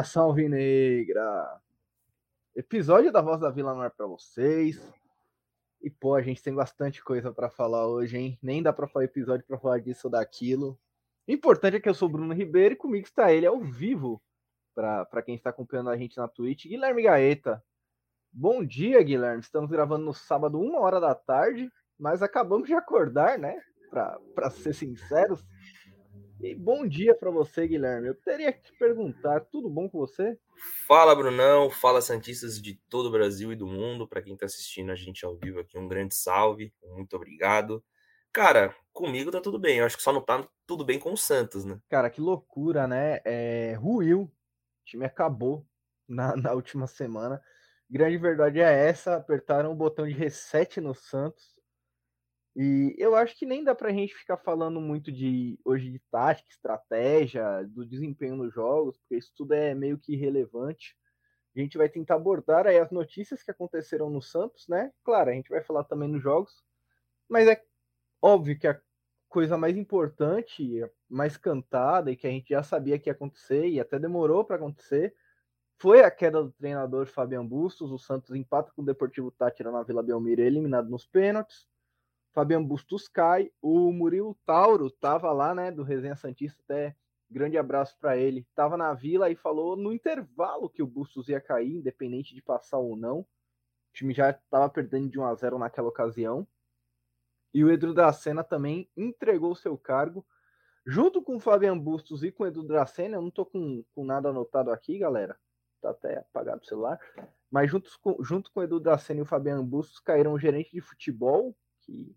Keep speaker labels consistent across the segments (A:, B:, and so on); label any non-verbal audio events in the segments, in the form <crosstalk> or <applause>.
A: Nação alvinegra! Episódio da Voz da Vila é para vocês. E pô, a gente tem bastante coisa para falar hoje, hein? Nem dá para falar episódio para falar disso ou daquilo. O importante é que eu sou Bruno Ribeiro e comigo está ele ao vivo. Para quem está acompanhando a gente na Twitch, Guilherme Gaeta. Bom dia, Guilherme. Estamos gravando no sábado, uma hora da tarde, mas acabamos de acordar, né? Para ser sinceros. E bom dia para você, Guilherme. Eu teria que te perguntar, tudo bom com você?
B: Fala, Brunão. Fala, Santistas de todo o Brasil e do mundo. Para quem está assistindo a gente ao vivo aqui, um grande salve. Muito obrigado. Cara, comigo tá tudo bem. Eu acho que só não tá tudo bem com o Santos, né?
A: Cara, que loucura, né? É, ruiu. O time acabou na, <laughs> na última semana. Grande verdade é essa. Apertaram o botão de reset no Santos e eu acho que nem dá pra gente ficar falando muito de hoje de tática, estratégia, do desempenho nos jogos, porque isso tudo é meio que irrelevante. A gente vai tentar abordar aí as notícias que aconteceram no Santos, né? Claro, a gente vai falar também nos jogos, mas é óbvio que a coisa mais importante, mais cantada e que a gente já sabia que ia acontecer e até demorou para acontecer, foi a queda do treinador Fabian Bustos. O Santos empata com o Deportivo Tátira na Vila Belmiro, eliminado nos pênaltis. Fabiano Bustos cai, o Murilo Tauro estava lá, né, do Resenha Santista, até grande abraço para ele, estava na vila e falou no intervalo que o Bustos ia cair, independente de passar ou não. O time já estava perdendo de 1 a 0 naquela ocasião. E o Edu Dracena também entregou seu cargo. Junto com o Fabiano Bustos e com o Edu Dracena, eu não tô com, com nada anotado aqui, galera. Tá até apagado o celular. Mas juntos com, junto com o Edu Dracena e o Fabiano Bustos caíram o gerente de futebol, que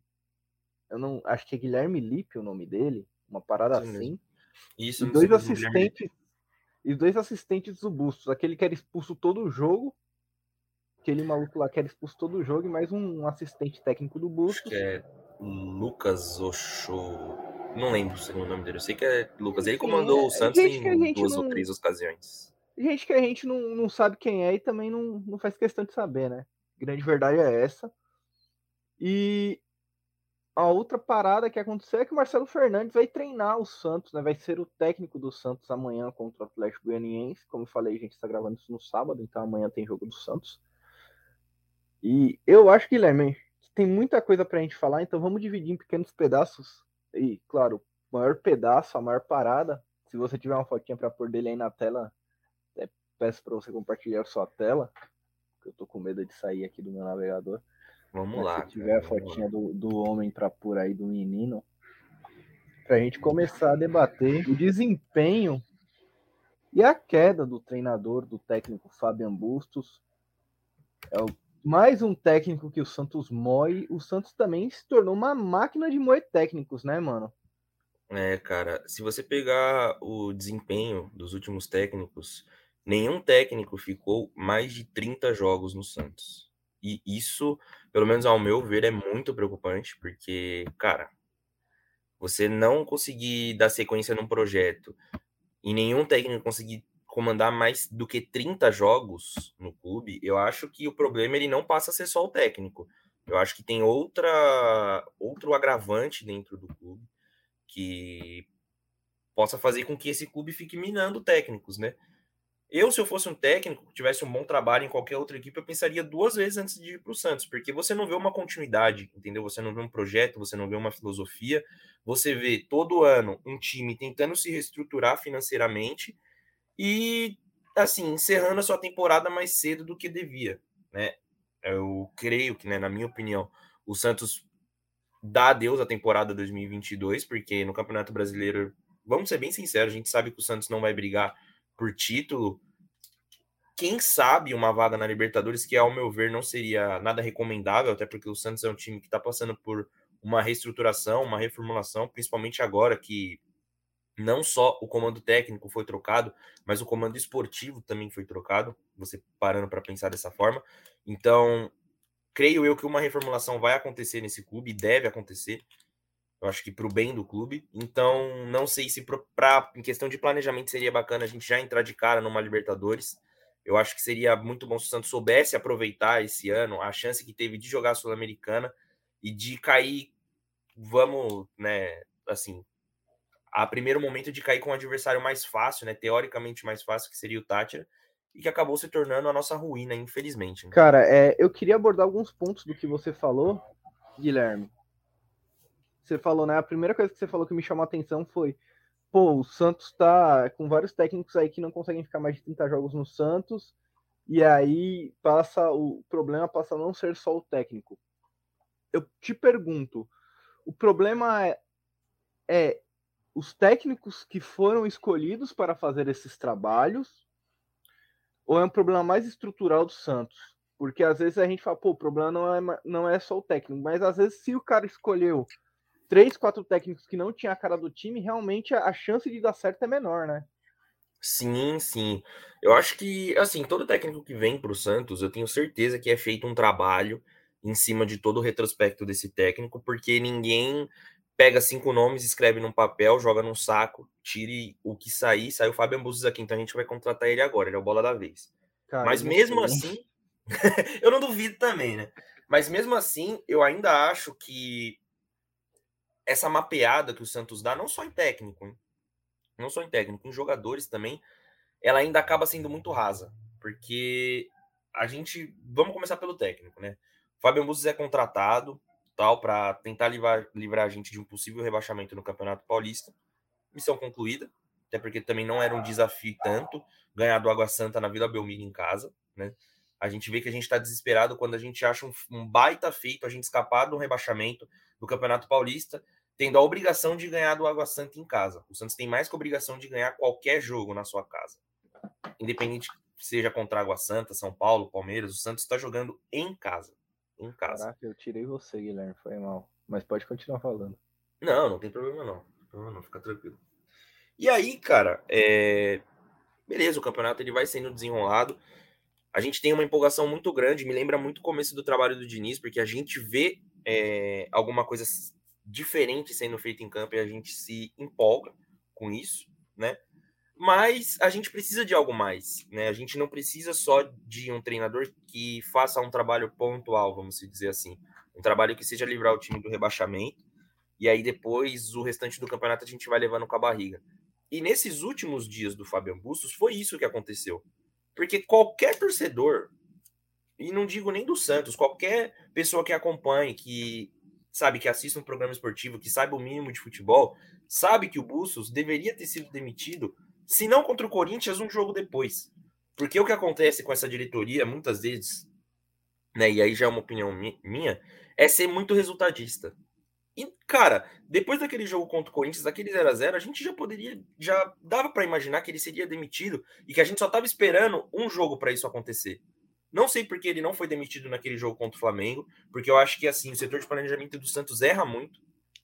A: eu não acho que é Guilherme Lippe o nome dele, uma parada Sim, assim. Isso, e dois assistentes e dois assistentes do Bustos, aquele que era expulso todo o jogo, aquele maluco lá que era expulso todo o jogo e mais um assistente técnico do Bustos. Acho que
B: é Lucas Oxo. Não lembro o segundo nome dele. Eu sei que é Lucas. Ele comandou Sim, o é, Santos em duas não... ou três ocasiões.
A: Gente que a gente não, não sabe quem é e também não, não faz questão de saber, né? Grande verdade é essa. E a outra parada que aconteceu é que o Marcelo Fernandes vai treinar o Santos, né? Vai ser o técnico do Santos amanhã contra o Atlético Goianiense. Como eu falei, a gente está gravando isso no sábado, então amanhã tem jogo do Santos. E eu acho, Guilherme, que tem muita coisa para a gente falar, então vamos dividir em pequenos pedaços. E, claro, o maior pedaço, a maior parada, se você tiver uma fotinha para pôr dele aí na tela, peço para você compartilhar a sua tela, porque eu tô com medo de sair aqui do meu navegador.
B: Vamos lá.
A: Se tiver a fotinha do, do homem para pôr aí do menino, para a gente começar a debater o desempenho e a queda do treinador, do técnico Fabian Bustos. É o, mais um técnico que o Santos moe. O Santos também se tornou uma máquina de moer técnicos, né, mano?
B: É, cara, se você pegar o desempenho dos últimos técnicos, nenhum técnico ficou mais de 30 jogos no Santos. E isso, pelo menos ao meu ver, é muito preocupante, porque, cara, você não conseguir dar sequência num projeto e nenhum técnico conseguir comandar mais do que 30 jogos no clube, eu acho que o problema ele não passa a ser só o técnico. Eu acho que tem outra outro agravante dentro do clube que possa fazer com que esse clube fique minando técnicos, né? Eu, se eu fosse um técnico que tivesse um bom trabalho em qualquer outra equipe, eu pensaria duas vezes antes de ir para o Santos, porque você não vê uma continuidade, entendeu? Você não vê um projeto, você não vê uma filosofia, você vê todo ano um time tentando se reestruturar financeiramente e, assim, encerrando a sua temporada mais cedo do que devia, né? Eu creio que, né, na minha opinião, o Santos dá adeus à temporada 2022, porque no Campeonato Brasileiro, vamos ser bem sinceros, a gente sabe que o Santos não vai brigar por título, quem sabe uma vaga na Libertadores, que ao meu ver não seria nada recomendável, até porque o Santos é um time que está passando por uma reestruturação, uma reformulação, principalmente agora que não só o comando técnico foi trocado, mas o comando esportivo também foi trocado, você parando para pensar dessa forma. Então, creio eu que uma reformulação vai acontecer nesse clube, deve acontecer. Eu acho que para o bem do clube. Então, não sei se para em questão de planejamento seria bacana a gente já entrar de cara numa Libertadores. Eu acho que seria muito bom se o Santos soubesse aproveitar esse ano a chance que teve de jogar a Sul-Americana e de cair, vamos, né, assim, a primeiro momento de cair com um adversário mais fácil, né? Teoricamente mais fácil, que seria o Tátira, e que acabou se tornando a nossa ruína, infelizmente. Né?
A: Cara, é, eu queria abordar alguns pontos do que você falou, Guilherme. Você falou, né? A primeira coisa que você falou que me chamou a atenção foi: pô, o Santos tá com vários técnicos aí que não conseguem ficar mais de 30 jogos no Santos, e aí passa o problema passa a não ser só o técnico. Eu te pergunto, o problema é, é os técnicos que foram escolhidos para fazer esses trabalhos ou é um problema mais estrutural do Santos? Porque às vezes a gente fala, pô, o problema não é, não é só o técnico, mas às vezes se o cara escolheu três, quatro técnicos que não tinha a cara do time, realmente a chance de dar certo é menor, né?
B: Sim, sim. Eu acho que, assim, todo técnico que vem para o Santos, eu tenho certeza que é feito um trabalho em cima de todo o retrospecto desse técnico, porque ninguém pega cinco nomes, escreve num papel, joga num saco, tire o que sair, saiu o Fábio Ambuzes aqui, então a gente vai contratar ele agora, ele é o bola da vez. Cara, Mas mesmo assim, <laughs> eu não duvido também, né? Mas mesmo assim, eu ainda acho que essa mapeada que o Santos dá, não só em técnico, hein? não só em técnico, em jogadores também, ela ainda acaba sendo muito rasa, porque a gente, vamos começar pelo técnico, né? O Fábio Ambuzes é contratado, tal, para tentar livrar, livrar a gente de um possível rebaixamento no Campeonato Paulista. Missão concluída, até porque também não era um desafio tanto ganhar do Água Santa na Vila Belmiro em casa, né? A gente vê que a gente está desesperado quando a gente acha um, um, baita feito a gente escapar do rebaixamento do Campeonato Paulista, tendo a obrigação de ganhar do Água Santa em casa. O Santos tem mais que a obrigação de ganhar qualquer jogo na sua casa. Independente seja contra Água Santa, São Paulo, Palmeiras, o Santos está jogando em casa em casa.
A: Caraca, eu tirei você, Guilherme, foi mal. Mas pode continuar falando.
B: Não, não tem problema não. Não, problema não fica tranquilo. E aí, cara, é... beleza, o campeonato ele vai sendo desenrolado. A gente tem uma empolgação muito grande, me lembra muito o começo do trabalho do Diniz, porque a gente vê é, alguma coisa diferente sendo feita em campo e a gente se empolga com isso, né? Mas a gente precisa de algo mais, né? A gente não precisa só de um treinador que faça um trabalho pontual, vamos dizer assim. Um trabalho que seja livrar o time do rebaixamento. E aí depois o restante do campeonato a gente vai levando com a barriga. E nesses últimos dias do Fabian Bustos foi isso que aconteceu. Porque qualquer torcedor, e não digo nem do Santos, qualquer pessoa que acompanhe, que sabe, que assista um programa esportivo, que saiba o mínimo de futebol, sabe que o Bustos deveria ter sido demitido se não contra o Corinthians, um jogo depois. Porque o que acontece com essa diretoria, muitas vezes, né, e aí já é uma opinião minha, é ser muito resultadista. E, cara, depois daquele jogo contra o Corinthians, daquele 0 a 0 a gente já poderia, já dava para imaginar que ele seria demitido e que a gente só tava esperando um jogo para isso acontecer. Não sei porque ele não foi demitido naquele jogo contra o Flamengo, porque eu acho que, assim, o setor de planejamento do Santos erra muito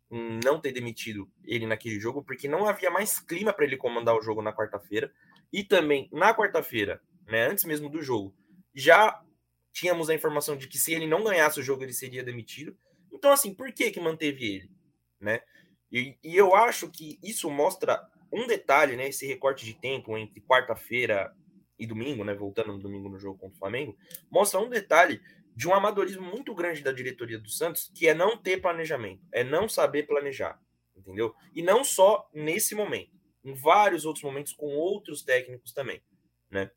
B: não ter demitido ele naquele jogo, porque não havia mais clima para ele comandar o jogo na quarta-feira. E também, na quarta-feira, né, antes mesmo do jogo, já tínhamos a informação de que se ele não ganhasse o jogo, ele seria demitido. Então, assim, por que que manteve ele? Né? E, e eu acho que isso mostra um detalhe, né, esse recorte de tempo entre quarta-feira e domingo, né, voltando no domingo no jogo contra o Flamengo, mostra um detalhe de um amadorismo muito grande da diretoria do Santos, que é não ter planejamento, é não saber planejar, entendeu? E não só nesse momento, em vários outros momentos com outros técnicos também, né?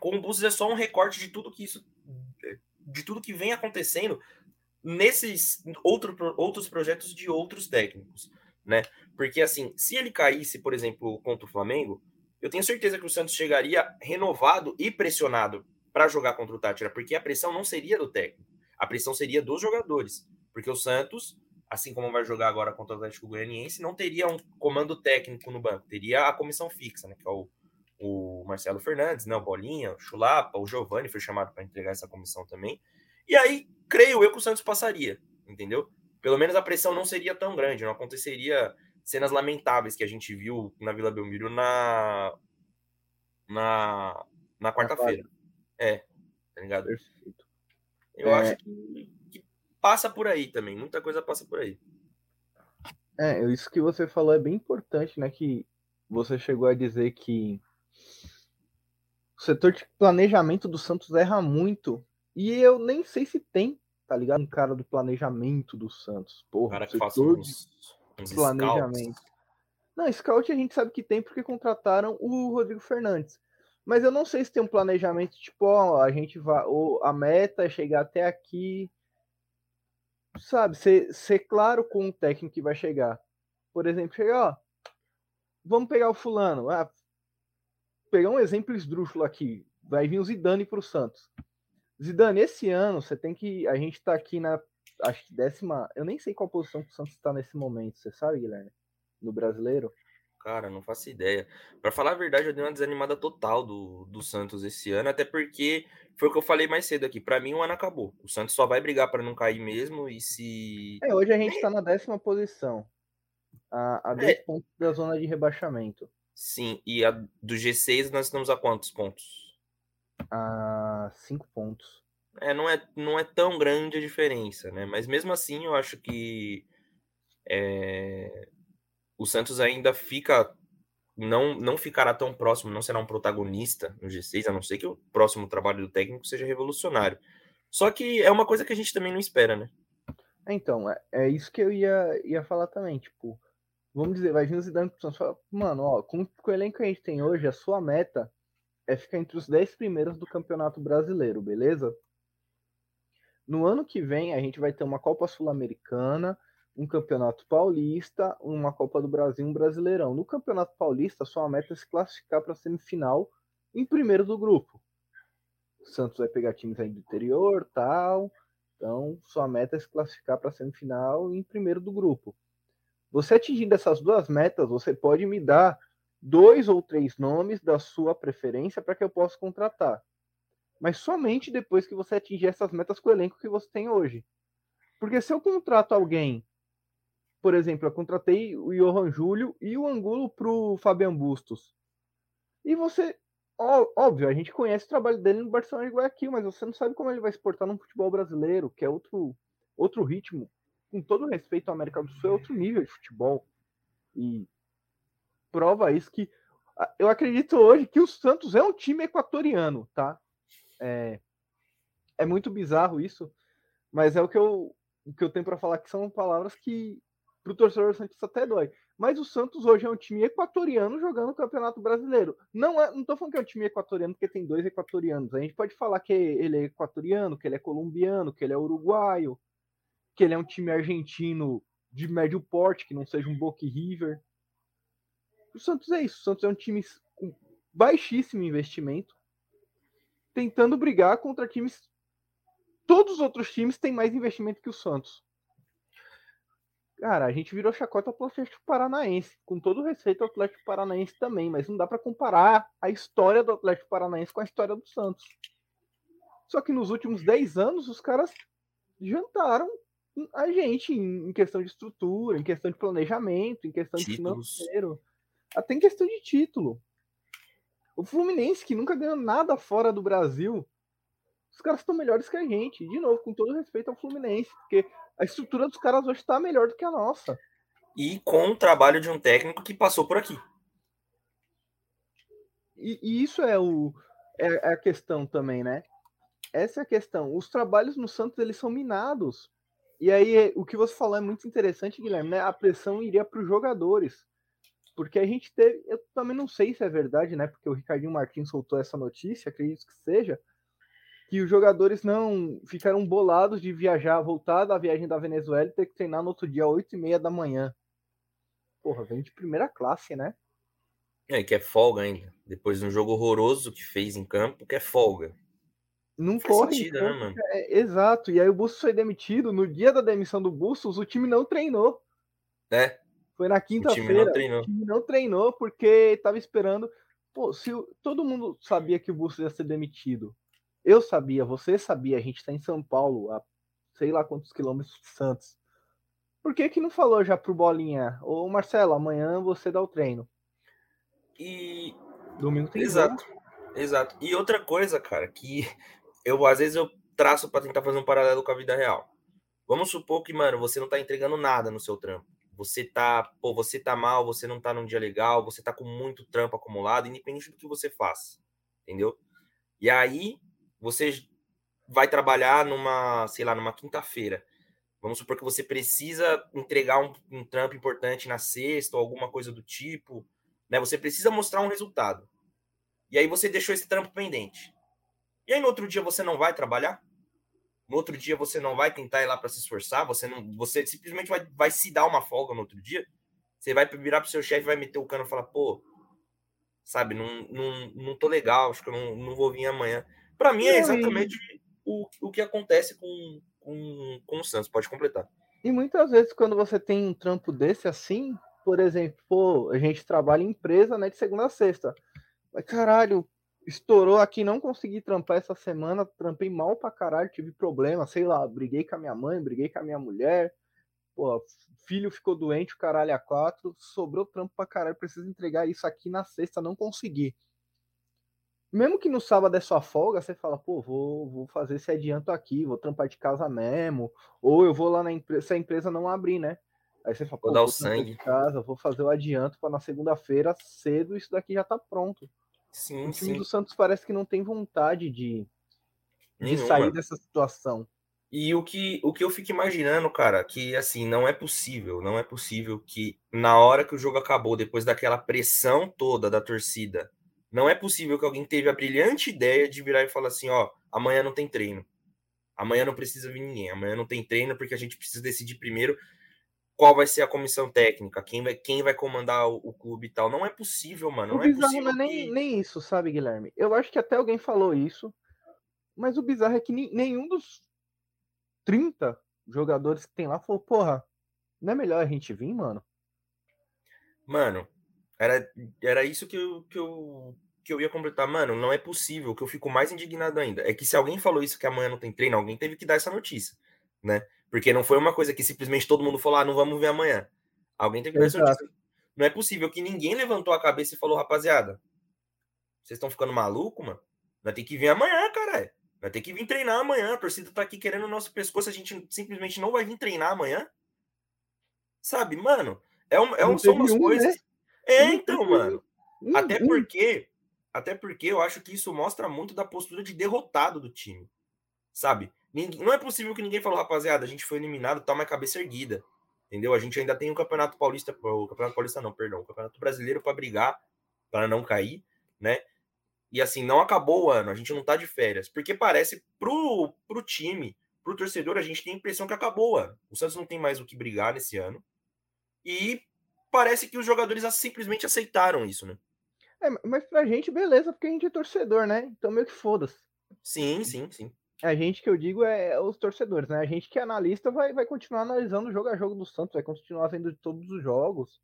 B: Com o Búzios é só um recorte de tudo que isso de tudo que vem acontecendo nesses outro, outros projetos de outros técnicos, né? Porque assim, se ele caísse, por exemplo, contra o Flamengo, eu tenho certeza que o Santos chegaria renovado e pressionado para jogar contra o Tátira, porque a pressão não seria do técnico, a pressão seria dos jogadores, porque o Santos, assim como vai jogar agora contra o Atlético Goianiense, não teria um comando técnico no banco, teria a comissão fixa, né, que é o, o Marcelo Fernandes, né, o Bolinha, o Chulapa, o Giovani foi chamado para entregar essa comissão também. E aí, creio eu que o Santos passaria, entendeu? Pelo menos a pressão não seria tão grande, não aconteceria cenas lamentáveis que a gente viu na Vila Belmiro na na, na quarta-feira. É, tá ligado? Perfeito. Eu é... acho que, que, passa por aí também, muita coisa passa por aí.
A: É, isso que você falou é bem importante, né? Que você chegou a dizer que o setor de planejamento do Santos erra muito. E eu nem sei se tem, tá ligado? Um cara do planejamento do Santos. Porra,
B: cara que faça uns, uns
A: planejamento. Scouts. Não, scout a gente sabe que tem porque contrataram o Rodrigo Fernandes. Mas eu não sei se tem um planejamento tipo, ó, a gente vai, ou a meta é chegar até aqui, sabe, ser, ser claro com o técnico que vai chegar. Por exemplo, chegar, ó, vamos pegar o fulano, ah, pegar um exemplo esdrúxulo aqui, vai vir o Zidane para o Santos. Zidane, esse ano você tem que, a gente está aqui na, acho que décima, eu nem sei qual posição que o Santos está nesse momento, você sabe, Guilherme? No brasileiro?
B: Cara, não faço ideia. Para falar a verdade, eu dei uma desanimada total do, do Santos esse ano, até porque foi o que eu falei mais cedo aqui. Para mim, o ano acabou. O Santos só vai brigar para não cair mesmo. E se.
A: É, hoje a gente está na décima posição. A, a 10 é. pontos da zona de rebaixamento.
B: Sim, e a do G6 nós estamos a quantos pontos?
A: A 5 pontos.
B: É, não é, não é tão grande a diferença, né? Mas mesmo assim, eu acho que. É o Santos ainda fica não, não ficará tão próximo, não será um protagonista no G6, a não ser que o próximo trabalho do técnico seja revolucionário. Só que é uma coisa que a gente também não espera, né?
A: Então, é, é isso que eu ia, ia falar também. Tipo, vamos dizer, vai vir o Zidane pro Santos mano, ó, com, com o elenco que a gente tem hoje, a sua meta é ficar entre os 10 primeiros do Campeonato Brasileiro, beleza? No ano que vem, a gente vai ter uma Copa Sul-Americana, um campeonato paulista, uma Copa do Brasil um brasileirão. No campeonato paulista, sua meta é se classificar para a semifinal em primeiro do grupo. O Santos vai pegar times aí do interior, tal. Então, sua meta é se classificar para a semifinal em primeiro do grupo. Você atingindo essas duas metas, você pode me dar dois ou três nomes da sua preferência para que eu possa contratar. Mas somente depois que você atingir essas metas com o elenco que você tem hoje. Porque se eu contrato alguém por exemplo, eu contratei o Johan Júlio e o Angulo pro Fabian Bustos. E você, ó, óbvio, a gente conhece o trabalho dele no Barcelona de Guayaquil, mas você não sabe como ele vai se portar no futebol brasileiro, que é outro, outro ritmo. Com todo respeito à América do Sul, é outro nível de futebol. E prova isso que eu acredito hoje que o Santos é um time equatoriano, tá? É, é muito bizarro isso, mas é o que eu, o que eu tenho para falar que são palavras que pro torcedor do Santos até dói. Mas o Santos hoje é um time equatoriano jogando o Campeonato Brasileiro. Não é, não tô falando que é um time equatoriano porque tem dois equatorianos. A gente pode falar que ele é equatoriano, que ele é colombiano, que ele é uruguaio, que ele é um time argentino de médio porte, que não seja um Boca River. O Santos é isso. O Santos é um time com baixíssimo investimento, tentando brigar contra times. Todos os outros times têm mais investimento que o Santos. Cara, a gente virou chacota pro Atlético Paranaense. Com todo respeito ao Atlético Paranaense também, mas não dá para comparar a história do Atlético Paranaense com a história do Santos. Só que nos últimos 10 anos os caras jantaram a gente em questão de estrutura, em questão de planejamento, em questão Títulos. de financeiro, até em questão de título. O Fluminense, que nunca ganhou nada fora do Brasil, os caras estão melhores que a gente. De novo, com todo respeito ao Fluminense, porque a estrutura dos caras hoje está melhor do que a nossa.
B: E com o trabalho de um técnico que passou por aqui.
A: E, e isso é, o, é, é a questão também, né? Essa é a questão. Os trabalhos no Santos eles são minados. E aí o que você falou é muito interessante, Guilherme, né? A pressão iria para os jogadores. Porque a gente teve, eu também não sei se é verdade, né? Porque o Ricardinho Martins soltou essa notícia, acredito que seja, que os jogadores não ficaram bolados de viajar, voltar da viagem da Venezuela e ter que treinar no outro dia, às 8 e meia da manhã. Porra, vem de primeira classe, né?
B: É, que é folga ainda. Depois de um jogo horroroso que fez em campo, que é folga.
A: Não Faz corre. Sentido, né, mano? É, exato. E aí o Bustos foi demitido. No dia da demissão do Bustos, o time não treinou.
B: É.
A: Foi na quinta-feira. O, time não time não treinou porque estava esperando. Pô, se todo mundo sabia que o Bustos ia ser demitido, eu sabia, você sabia, a gente está em São Paulo, a sei lá quantos quilômetros de Santos. Por que que não falou já pro Bolinha? Ô Marcelo, amanhã você dá o treino.
B: E
A: domingo tem
B: Exato. Jogo. Exato. E outra coisa, cara, que eu às vezes eu traço para tentar fazer um paralelo com a vida real. Vamos supor que, mano, você não tá entregando nada no seu trampo. Você tá, pô, você tá mal, você não tá num dia legal, você tá com muito trampo acumulado, independente do que você faça. Entendeu? E aí você vai trabalhar numa, sei lá, numa quinta-feira. Vamos supor que você precisa entregar um, um trampo importante na sexta ou alguma coisa do tipo, né? Você precisa mostrar um resultado. E aí você deixou esse trampo pendente. E aí no outro dia você não vai trabalhar? No outro dia você não vai tentar ir lá para se esforçar? Você não, você simplesmente vai, vai se dar uma folga no outro dia? Você vai virar pro seu chefe, vai meter o cano e falar, pô, sabe, não, não, não tô legal, acho que eu não, não vou vir amanhã. Para mim é exatamente o, o que acontece com, com, com o Santos. Pode completar.
A: E muitas vezes, quando você tem um trampo desse assim, por exemplo, pô, a gente trabalha em empresa, né, de segunda a sexta. Mas caralho, estourou aqui, não consegui trampar essa semana, trampei mal pra caralho, tive problema, sei lá, briguei com a minha mãe, briguei com a minha mulher, pô, filho ficou doente, o caralho a quatro, sobrou trampo pra caralho, preciso entregar isso aqui na sexta, não consegui. Mesmo que no sábado é sua folga, você fala, pô, vou, vou fazer esse adianto aqui, vou trampar de casa mesmo, ou eu vou lá na empresa, se a empresa não abrir, né? Aí você fala,
B: vou dar o sangue.
A: De casa, vou fazer o adianto para na segunda-feira cedo isso daqui já tá pronto.
B: Sim,
A: o time
B: sim.
A: do Santos parece que não tem vontade de, de sair dessa situação.
B: E o que, o que eu fico imaginando, cara, que assim, não é possível, não é possível que na hora que o jogo acabou, depois daquela pressão toda da torcida, não é possível que alguém teve a brilhante ideia de virar e falar assim, ó, amanhã não tem treino. Amanhã não precisa vir ninguém, amanhã não tem treino porque a gente precisa decidir primeiro qual vai ser a comissão técnica, quem vai, quem vai comandar o, o clube e tal. Não é possível, mano. Não
A: o
B: é
A: bizarro
B: possível
A: não é nem, nem isso, sabe, Guilherme? Eu acho que até alguém falou isso, mas o bizarro é que nenhum dos 30 jogadores que tem lá falou, porra, não é melhor a gente vir, mano?
B: Mano, era, era isso que eu, que, eu, que eu ia completar. Mano, não é possível. O que eu fico mais indignado ainda é que se alguém falou isso que amanhã não tem treino, alguém teve que dar essa notícia, né? Porque não foi uma coisa que simplesmente todo mundo falou, ah, não vamos ver amanhã. Alguém tem que ver Não é possível que ninguém levantou a cabeça e falou, rapaziada, vocês estão ficando maluco, mano? Vai ter que vir amanhã, caralho. Vai ter que vir treinar amanhã. A torcida tá aqui querendo o nosso pescoço, a gente simplesmente não vai vir treinar amanhã. Sabe, mano? É, um, é um, são umas um, coisas. Né? É, então, mano. Até porque, até porque eu acho que isso mostra muito da postura de derrotado do time. Sabe? Não é possível que ninguém falou, rapaziada, a gente foi eliminado, tá mais cabeça erguida. Entendeu? A gente ainda tem o Campeonato Paulista, o Campeonato Paulista não, perdão, o Campeonato Brasileiro para brigar, para não cair, né? E assim, não acabou o ano, a gente não tá de férias, porque parece pro, pro time, pro torcedor, a gente tem a impressão que acabou o ano. O Santos não tem mais o que brigar nesse ano. E parece que os jogadores simplesmente aceitaram isso, né?
A: É, mas pra gente, beleza, porque a gente é torcedor, né? Então meio que foda-se.
B: Sim, sim, sim.
A: A gente que eu digo é os torcedores, né? A gente que é analista vai, vai continuar analisando jogo a jogo do Santos, vai continuar vendo todos os jogos,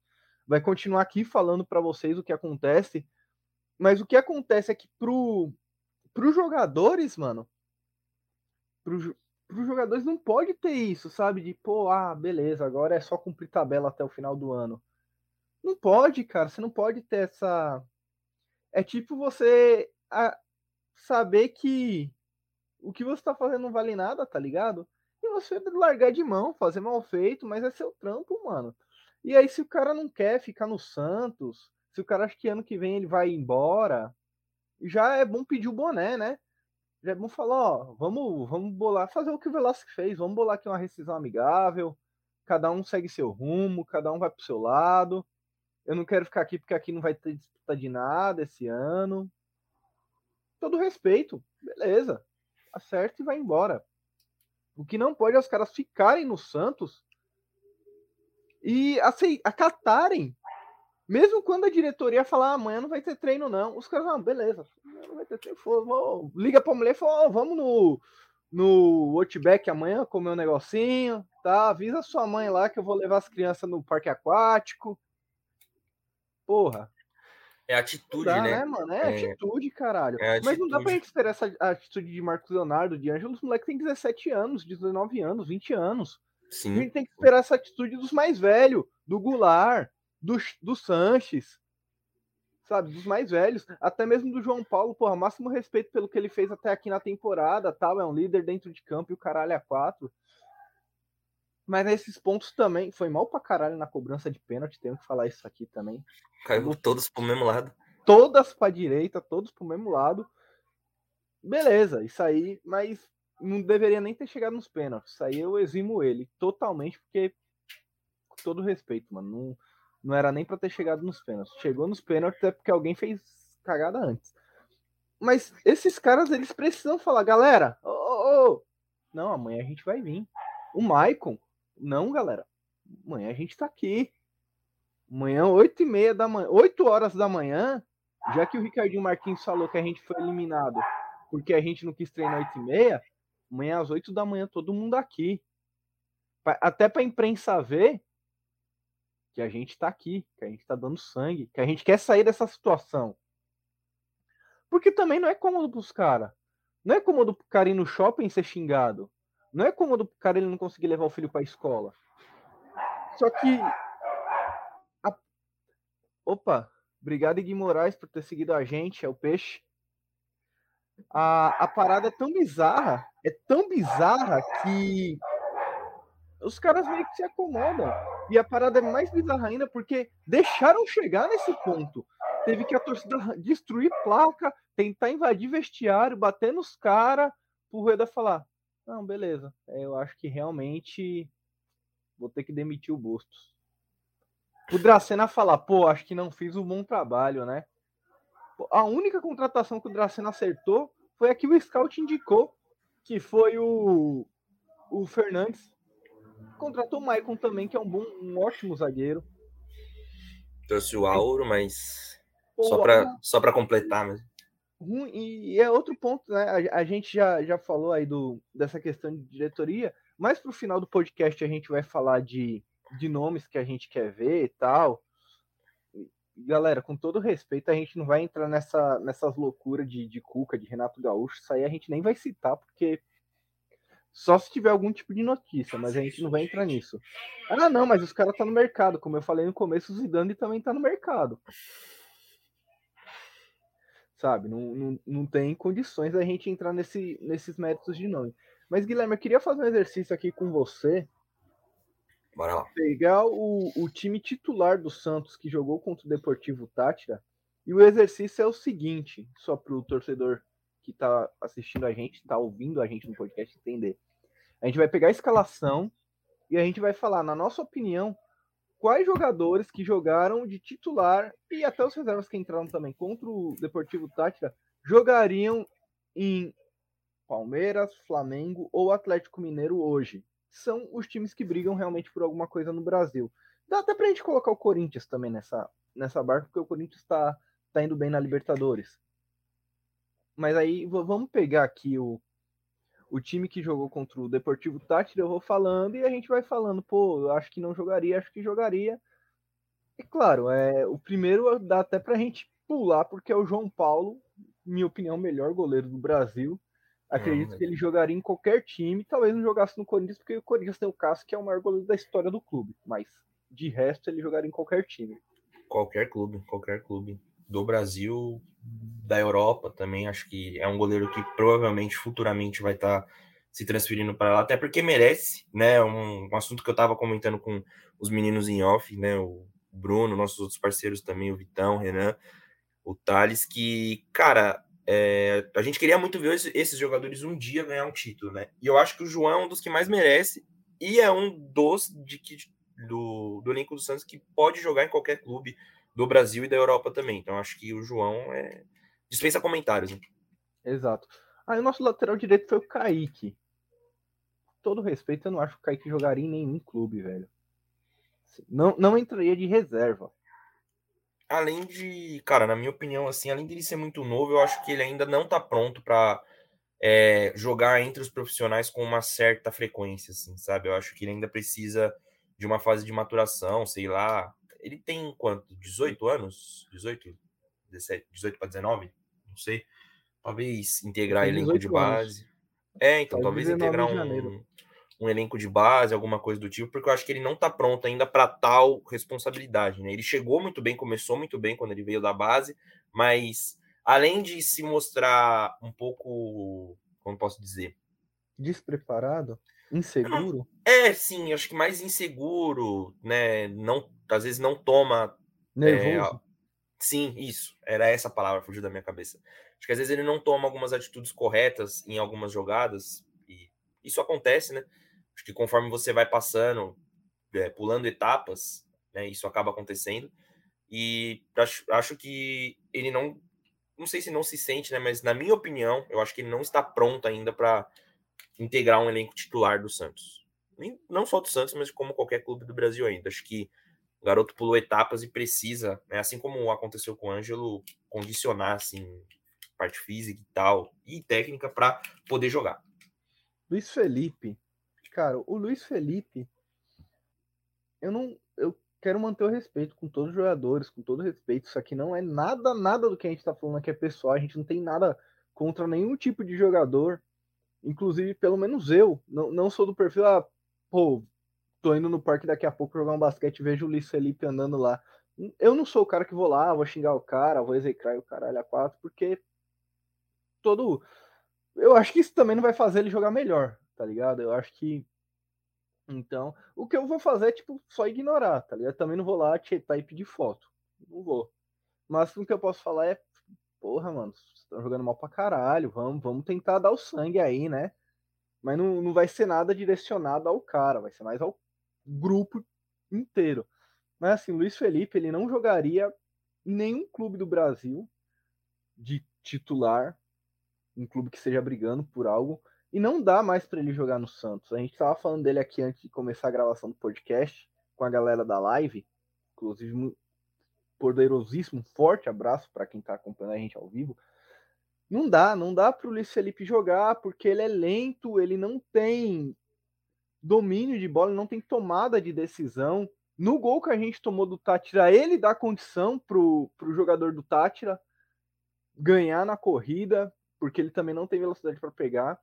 A: vai continuar aqui falando para vocês o que acontece. Mas o que acontece é que pro, pros jogadores, mano, pro, pros jogadores não pode ter isso, sabe? De, pô, ah, beleza, agora é só cumprir tabela até o final do ano. Não pode, cara, você não pode ter essa. É tipo você a, saber que o que você tá fazendo não vale nada, tá ligado? E você largar de mão, fazer mal feito, mas é seu trampo, mano. E aí, se o cara não quer ficar no Santos, se o cara acha que ano que vem ele vai embora, já é bom pedir o boné, né? Já é bom falar, ó, vamos, vamos bolar, fazer o que o Velasco fez, vamos bolar aqui uma rescisão amigável, cada um segue seu rumo, cada um vai pro seu lado. Eu não quero ficar aqui porque aqui não vai ter disputa de nada esse ano. Todo respeito, beleza acerta e vai embora. O que não pode é os caras ficarem no Santos e acatarem. Mesmo quando a diretoria falar ah, amanhã não vai ter treino, não. Os caras, ah, beleza, não vai ter treino. Vou, liga pra mulher e fala, oh, vamos no, no Outback amanhã comer um negocinho, tá? Avisa sua mãe lá que eu vou levar as crianças no parque aquático. Porra.
B: É atitude, dá, né?
A: né? mano? É, é, atitude, caralho. É Mas não dá pra gente esperar essa atitude de Marcos Leonardo, de Ângelo. Os moleques têm 17 anos, 19 anos, 20 anos. Sim. A gente tem que esperar essa atitude dos mais velhos, do Goulart, do, do Sanches, sabe? Dos mais velhos. Até mesmo do João Paulo, porra, máximo respeito pelo que ele fez até aqui na temporada, tal. É um líder dentro de campo e o caralho é quatro. Mas nesses pontos também, foi mal pra caralho na cobrança de pênalti, tenho que falar isso aqui também.
B: Caiu todos pro mesmo lado.
A: Todas pra direita, todos pro mesmo lado. Beleza, isso aí, mas não deveria nem ter chegado nos pênaltis. Isso aí eu eximo ele totalmente, porque, com todo respeito, mano, não, não era nem para ter chegado nos pênaltis. Chegou nos pênaltis é porque alguém fez cagada antes. Mas esses caras, eles precisam falar, galera, oh, oh, oh. não, amanhã a gente vai vir. O Maicon, não, galera, amanhã a gente tá aqui. Amanhã, 8 e meia da manhã, 8 horas da manhã, já que o Ricardinho Marquinhos falou que a gente foi eliminado porque a gente não quis treinar 8 e meia, amanhã às 8 da manhã todo mundo aqui. Até pra imprensa ver que a gente tá aqui, que a gente tá dando sangue, que a gente quer sair dessa situação. Porque também não é cômodo pros caras. Não é cômodo pro cara ir no shopping ser xingado. Não é cômodo pro cara ele não conseguir levar o filho pra escola. Só que. A... Opa, obrigado, Gui Moraes, por ter seguido a gente. É o peixe. A, a parada é tão bizarra, é tão bizarra que os caras meio que se acomodam. E a parada é mais bizarra ainda porque deixaram chegar nesse ponto. Teve que a torcida destruir placa, tentar invadir vestiário, bater nos caras, pro Rueda falar: Não, beleza, é, eu acho que realmente vou ter que demitir o Bustos. O Dracena falar: Pô, acho que não fiz um bom trabalho, né? A única contratação que o Dracena acertou foi a que o Scout indicou, que foi o, o Fernandes Contratou o Maicon também, que é um bom, um ótimo zagueiro.
B: Trouxe o Auro, mas Pô, só para só para completar mesmo.
A: E é outro ponto, né? A, a, gente já, já falou aí do, dessa questão de diretoria, mas pro final do podcast a gente vai falar de, de nomes que a gente quer ver e tal. Galera, com todo respeito, a gente não vai entrar nessa, nessas loucuras de, de Cuca, de Renato Gaúcho. Isso aí a gente nem vai citar, porque só se tiver algum tipo de notícia, mas a gente não vai entrar nisso. Ah, não, mas os caras estão tá no mercado. Como eu falei no começo, o Zidane também está no mercado. Sabe? Não, não, não tem condições da gente entrar nesse, nesses métodos de nome. Mas, Guilherme, eu queria fazer um exercício aqui com você.
B: Bora lá.
A: Pegar o, o time titular do Santos que jogou contra o Deportivo Tátira. E o exercício é o seguinte, só para o torcedor que está assistindo a gente, está ouvindo a gente no podcast entender. A gente vai pegar a escalação e a gente vai falar, na nossa opinião, quais jogadores que jogaram de titular e até os reservas que entraram também contra o Deportivo Tátira jogariam em Palmeiras, Flamengo ou Atlético Mineiro hoje. São os times que brigam realmente por alguma coisa no Brasil. Dá até pra gente colocar o Corinthians também nessa, nessa barca, porque o Corinthians está tá indo bem na Libertadores. Mas aí vamos pegar aqui o, o time que jogou contra o Deportivo Tátira, eu vou falando e a gente vai falando, pô, eu acho que não jogaria, acho que jogaria. E claro, é, o primeiro dá até pra gente pular, porque é o João Paulo, minha opinião, o melhor goleiro do Brasil. Acredito que ele jogaria em qualquer time, talvez não jogasse no Corinthians, porque o Corinthians tem o Cássio, que é o maior goleiro da história do clube. Mas de resto, ele jogaria em qualquer time.
B: Qualquer clube, qualquer clube do Brasil, da Europa também. Acho que é um goleiro que provavelmente futuramente vai estar tá se transferindo para lá, até porque merece, né? Um, um assunto que eu estava comentando com os meninos em off, né? O Bruno, nossos outros parceiros também, o Vitão, o Renan, o Thales, que, cara, é, a gente queria muito ver esses jogadores um dia ganhar um título, né? E eu acho que o João é um dos que mais merece e é um dos de que, do, do elenco do Santos que pode jogar em qualquer clube do Brasil e da Europa também. Então acho que o João é... dispensa comentários. Né?
A: Exato. Aí o nosso lateral direito foi o Kaique. todo respeito, eu não acho que o Kaique jogaria em nenhum clube, velho. Não, não entraria de reserva.
B: Além de, cara, na minha opinião, assim, além de ele ser muito novo, eu acho que ele ainda não tá pronto para é, jogar entre os profissionais com uma certa frequência, assim, sabe? Eu acho que ele ainda precisa de uma fase de maturação, sei lá, ele tem quanto? 18 anos? 18? 17, 18 para 19? Não sei. Talvez integrar elenco de base. Anos. É, então talvez integrar um, um elenco de base, alguma coisa do tipo, porque eu acho que ele não está pronto ainda para tal responsabilidade. Né? Ele chegou muito bem, começou muito bem quando ele veio da base, mas além de se mostrar um pouco, como posso dizer?
A: Despreparado? Inseguro?
B: É, sim, acho que mais inseguro, né? Não, às vezes não toma.
A: Nervoso. É,
B: sim, isso. Era essa palavra, fugiu da minha cabeça. Acho que às vezes ele não toma algumas atitudes corretas em algumas jogadas. E, isso acontece, né? Acho que conforme você vai passando, é, pulando etapas, né, isso acaba acontecendo. E acho, acho que ele não. Não sei se não se sente, né? Mas na minha opinião, eu acho que ele não está pronto ainda para integrar um elenco titular do Santos. Não só do Santos, mas como qualquer clube do Brasil ainda. Acho que o garoto pulou etapas e precisa, né, assim como aconteceu com o Ângelo, condicionar assim, parte física e tal, e técnica para poder jogar.
A: Luiz Felipe, cara, o Luiz Felipe, eu não, eu quero manter o respeito com todos os jogadores, com todo respeito. Isso aqui não é nada, nada do que a gente tá falando aqui é pessoal. A gente não tem nada contra nenhum tipo de jogador. Inclusive, pelo menos eu, não, não sou do perfil, ah, pô, tô indo no parque daqui a pouco jogar um basquete vejo o Luiz Felipe andando lá. Eu não sou o cara que vou lá, vou xingar o cara, vou execrar o caralho a quatro, porque todo. Eu acho que isso também não vai fazer ele jogar melhor, tá ligado? Eu acho que. Então, o que eu vou fazer é, tipo, só ignorar, tá ligado? Também não vou lá tietar e pedir foto. Não vou. Mas o que eu posso falar é, porra, mano, vocês estão jogando mal pra caralho, vamos, vamos tentar dar o sangue aí, né? Mas não, não vai ser nada direcionado ao cara, vai ser mais ao grupo inteiro. Mas assim, Luiz Felipe, ele não jogaria nenhum clube do Brasil de titular, um clube que esteja brigando por algo, e não dá mais para ele jogar no Santos. A gente estava falando dele aqui antes de começar a gravação do podcast com a galera da live, inclusive um poderosíssimo, forte abraço para quem está acompanhando a gente ao vivo. Não dá, não dá para o Luiz Felipe jogar porque ele é lento, ele não tem domínio de bola, não tem tomada de decisão. No gol que a gente tomou do Tátira, ele dá condição pro, pro jogador do Tátira ganhar na corrida, porque ele também não tem velocidade para pegar.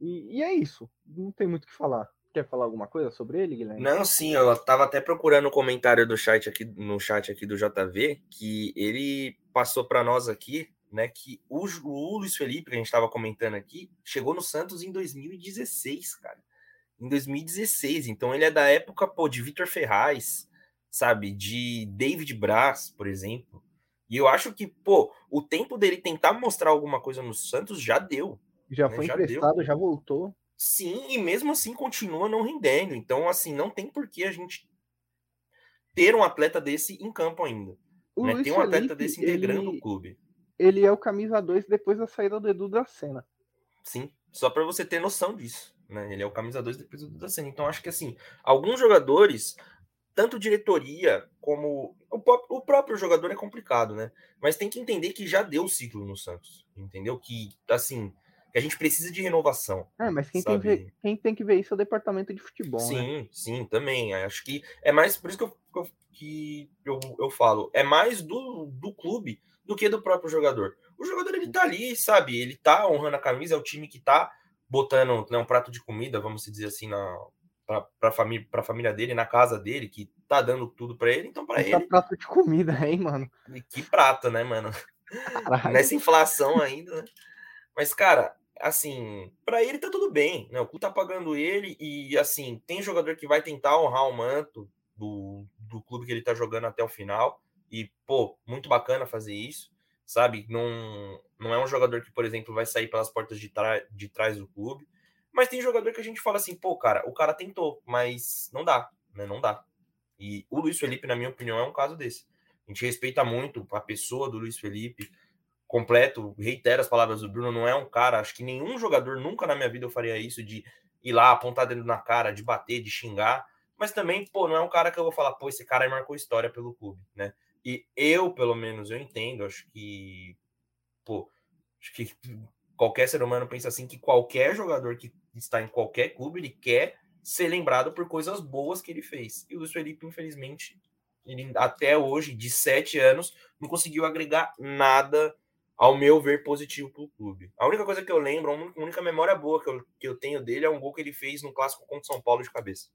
A: E, e, é isso. Não tem muito o que falar. Quer falar alguma coisa sobre ele, Guilherme?
B: Não, sim, eu tava até procurando o um comentário do chat aqui no chat aqui do JV, que ele passou para nós aqui, né, que o, o Luiz Felipe, que a gente estava comentando aqui, chegou no Santos em 2016, cara em 2016. Então ele é da época pô, de Vitor Ferraz, sabe? De David Braz, por exemplo. E eu acho que, pô, o tempo dele tentar mostrar alguma coisa no Santos já deu.
A: Já né? foi já emprestado, deu. já voltou.
B: Sim, e mesmo assim continua não rendendo. Então, assim, não tem por que a gente ter um atleta desse em campo ainda. O né? Tem um atleta Felipe, desse integrando ele, o clube.
A: Ele é o camisa 2 depois da saída do Edu da cena.
B: Sim, só para você ter noção disso né? Ele é o camisa 2 depois do Dacena. Então, acho que assim, alguns jogadores, tanto diretoria como o, o próprio jogador é complicado, né? Mas tem que entender que já deu o ciclo no Santos, entendeu? Que, assim, que a gente precisa de renovação.
A: É, mas quem tem, ver, quem tem, que ver isso é o departamento de futebol.
B: Sim,
A: né?
B: sim, também. Acho que é mais por isso que eu, que eu, eu falo, é mais do, do clube do que do próprio jogador. O jogador ele tá ali, sabe? Ele tá honrando a camisa, é o time que tá botando né, um prato de comida, vamos dizer assim, na para a família, família dele, na casa dele, que tá dando tudo para ele, então para ele.
A: prato de comida, <laughs> hein, mano?
B: E que prato, né, mano? Caralho. Nessa inflação ainda, né? Mas, cara, assim, para ele tá tudo bem, né? O clube tá pagando ele e, assim, tem jogador que vai tentar honrar o manto do, do clube que ele tá jogando até o final. E, pô, muito bacana fazer isso sabe? Não, não é um jogador que, por exemplo, vai sair pelas portas de, de trás do clube. Mas tem jogador que a gente fala assim, pô, cara, o cara tentou, mas não dá, né? Não dá. E o Luiz Felipe, na minha opinião, é um caso desse. A gente respeita muito a pessoa do Luiz Felipe, completo, reitero as palavras do Bruno, não é um cara, acho que nenhum jogador nunca na minha vida eu faria isso de ir lá, apontar dentro na cara, de bater, de xingar, mas também, pô, não é um cara que eu vou falar, pô, esse cara aí marcou história pelo clube, né? E eu, pelo menos, eu entendo, acho que, pô, acho que <laughs> qualquer ser humano pensa assim que qualquer jogador que está em qualquer clube, ele quer ser lembrado por coisas boas que ele fez. E o Luiz Felipe, infelizmente, ele, até hoje, de sete anos, não conseguiu agregar nada, ao meu ver, positivo para o clube. A única coisa que eu lembro, a única memória boa que eu, que eu tenho dele é um gol que ele fez no clássico contra o São Paulo de cabeça.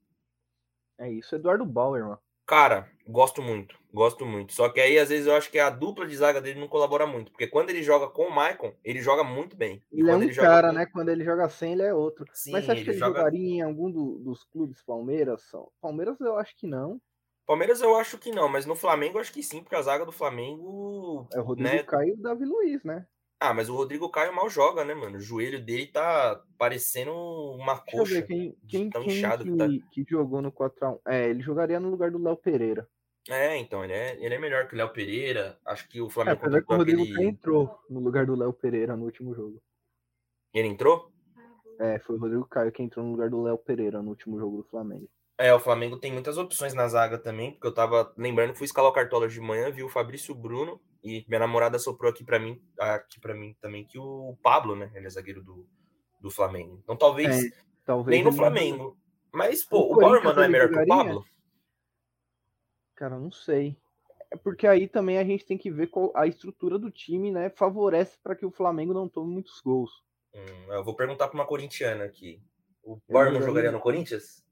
A: É isso, Eduardo Bauer, mano.
B: Cara, gosto muito, gosto muito. Só que aí, às vezes, eu acho que a dupla de zaga dele não colabora muito. Porque quando ele joga com o Maicon, ele joga muito bem.
A: E ele é um ele cara, com... né? Quando ele joga sem, ele é outro. Sim, Mas você acha ele que ele joga... jogaria em algum do, dos clubes Palmeiras? Palmeiras eu acho que não.
B: Palmeiras eu acho que não, mas no Flamengo eu acho que sim, porque a zaga do Flamengo.
A: É o Rodrigo né? Caio e o Davi Luiz, né?
B: Ah, mas o Rodrigo Caio mal joga, né, mano? O joelho dele tá parecendo uma
A: Deixa eu ver
B: coxa.
A: quem, quem,
B: tão
A: quem
B: inchado
A: que,
B: que tá.
A: que jogou no 4x1. É, ele jogaria no lugar do Léo Pereira.
B: É, então, ele é, ele é melhor que o Léo Pereira. Acho que o
A: É,
B: Flamengo
A: apesar que o Rodrigo
B: aquele.
A: Entrou no lugar do Léo Pereira no último jogo.
B: Ele entrou?
A: É, foi o Rodrigo Caio que entrou no lugar do Léo Pereira no último jogo do Flamengo.
B: É, o Flamengo tem muitas opções na zaga também, porque eu tava lembrando, fui escalar o Cartola de manhã, vi o Fabrício Bruno e minha namorada soprou aqui pra mim, aqui para mim também que o Pablo, né, ele é zagueiro do, do Flamengo. Então talvez
A: É, talvez
B: nem no Flamengo. Mas pô, o Bauerman
A: Corinthians
B: não é melhor que o? Pablo?
A: Cara, não sei. É porque aí também a gente tem que ver qual a estrutura do time, né? Favorece para que o Flamengo não tome muitos gols.
B: Hum, eu vou perguntar pra uma corintiana aqui. O Bauerman
A: jogaria-
B: no Corinthians?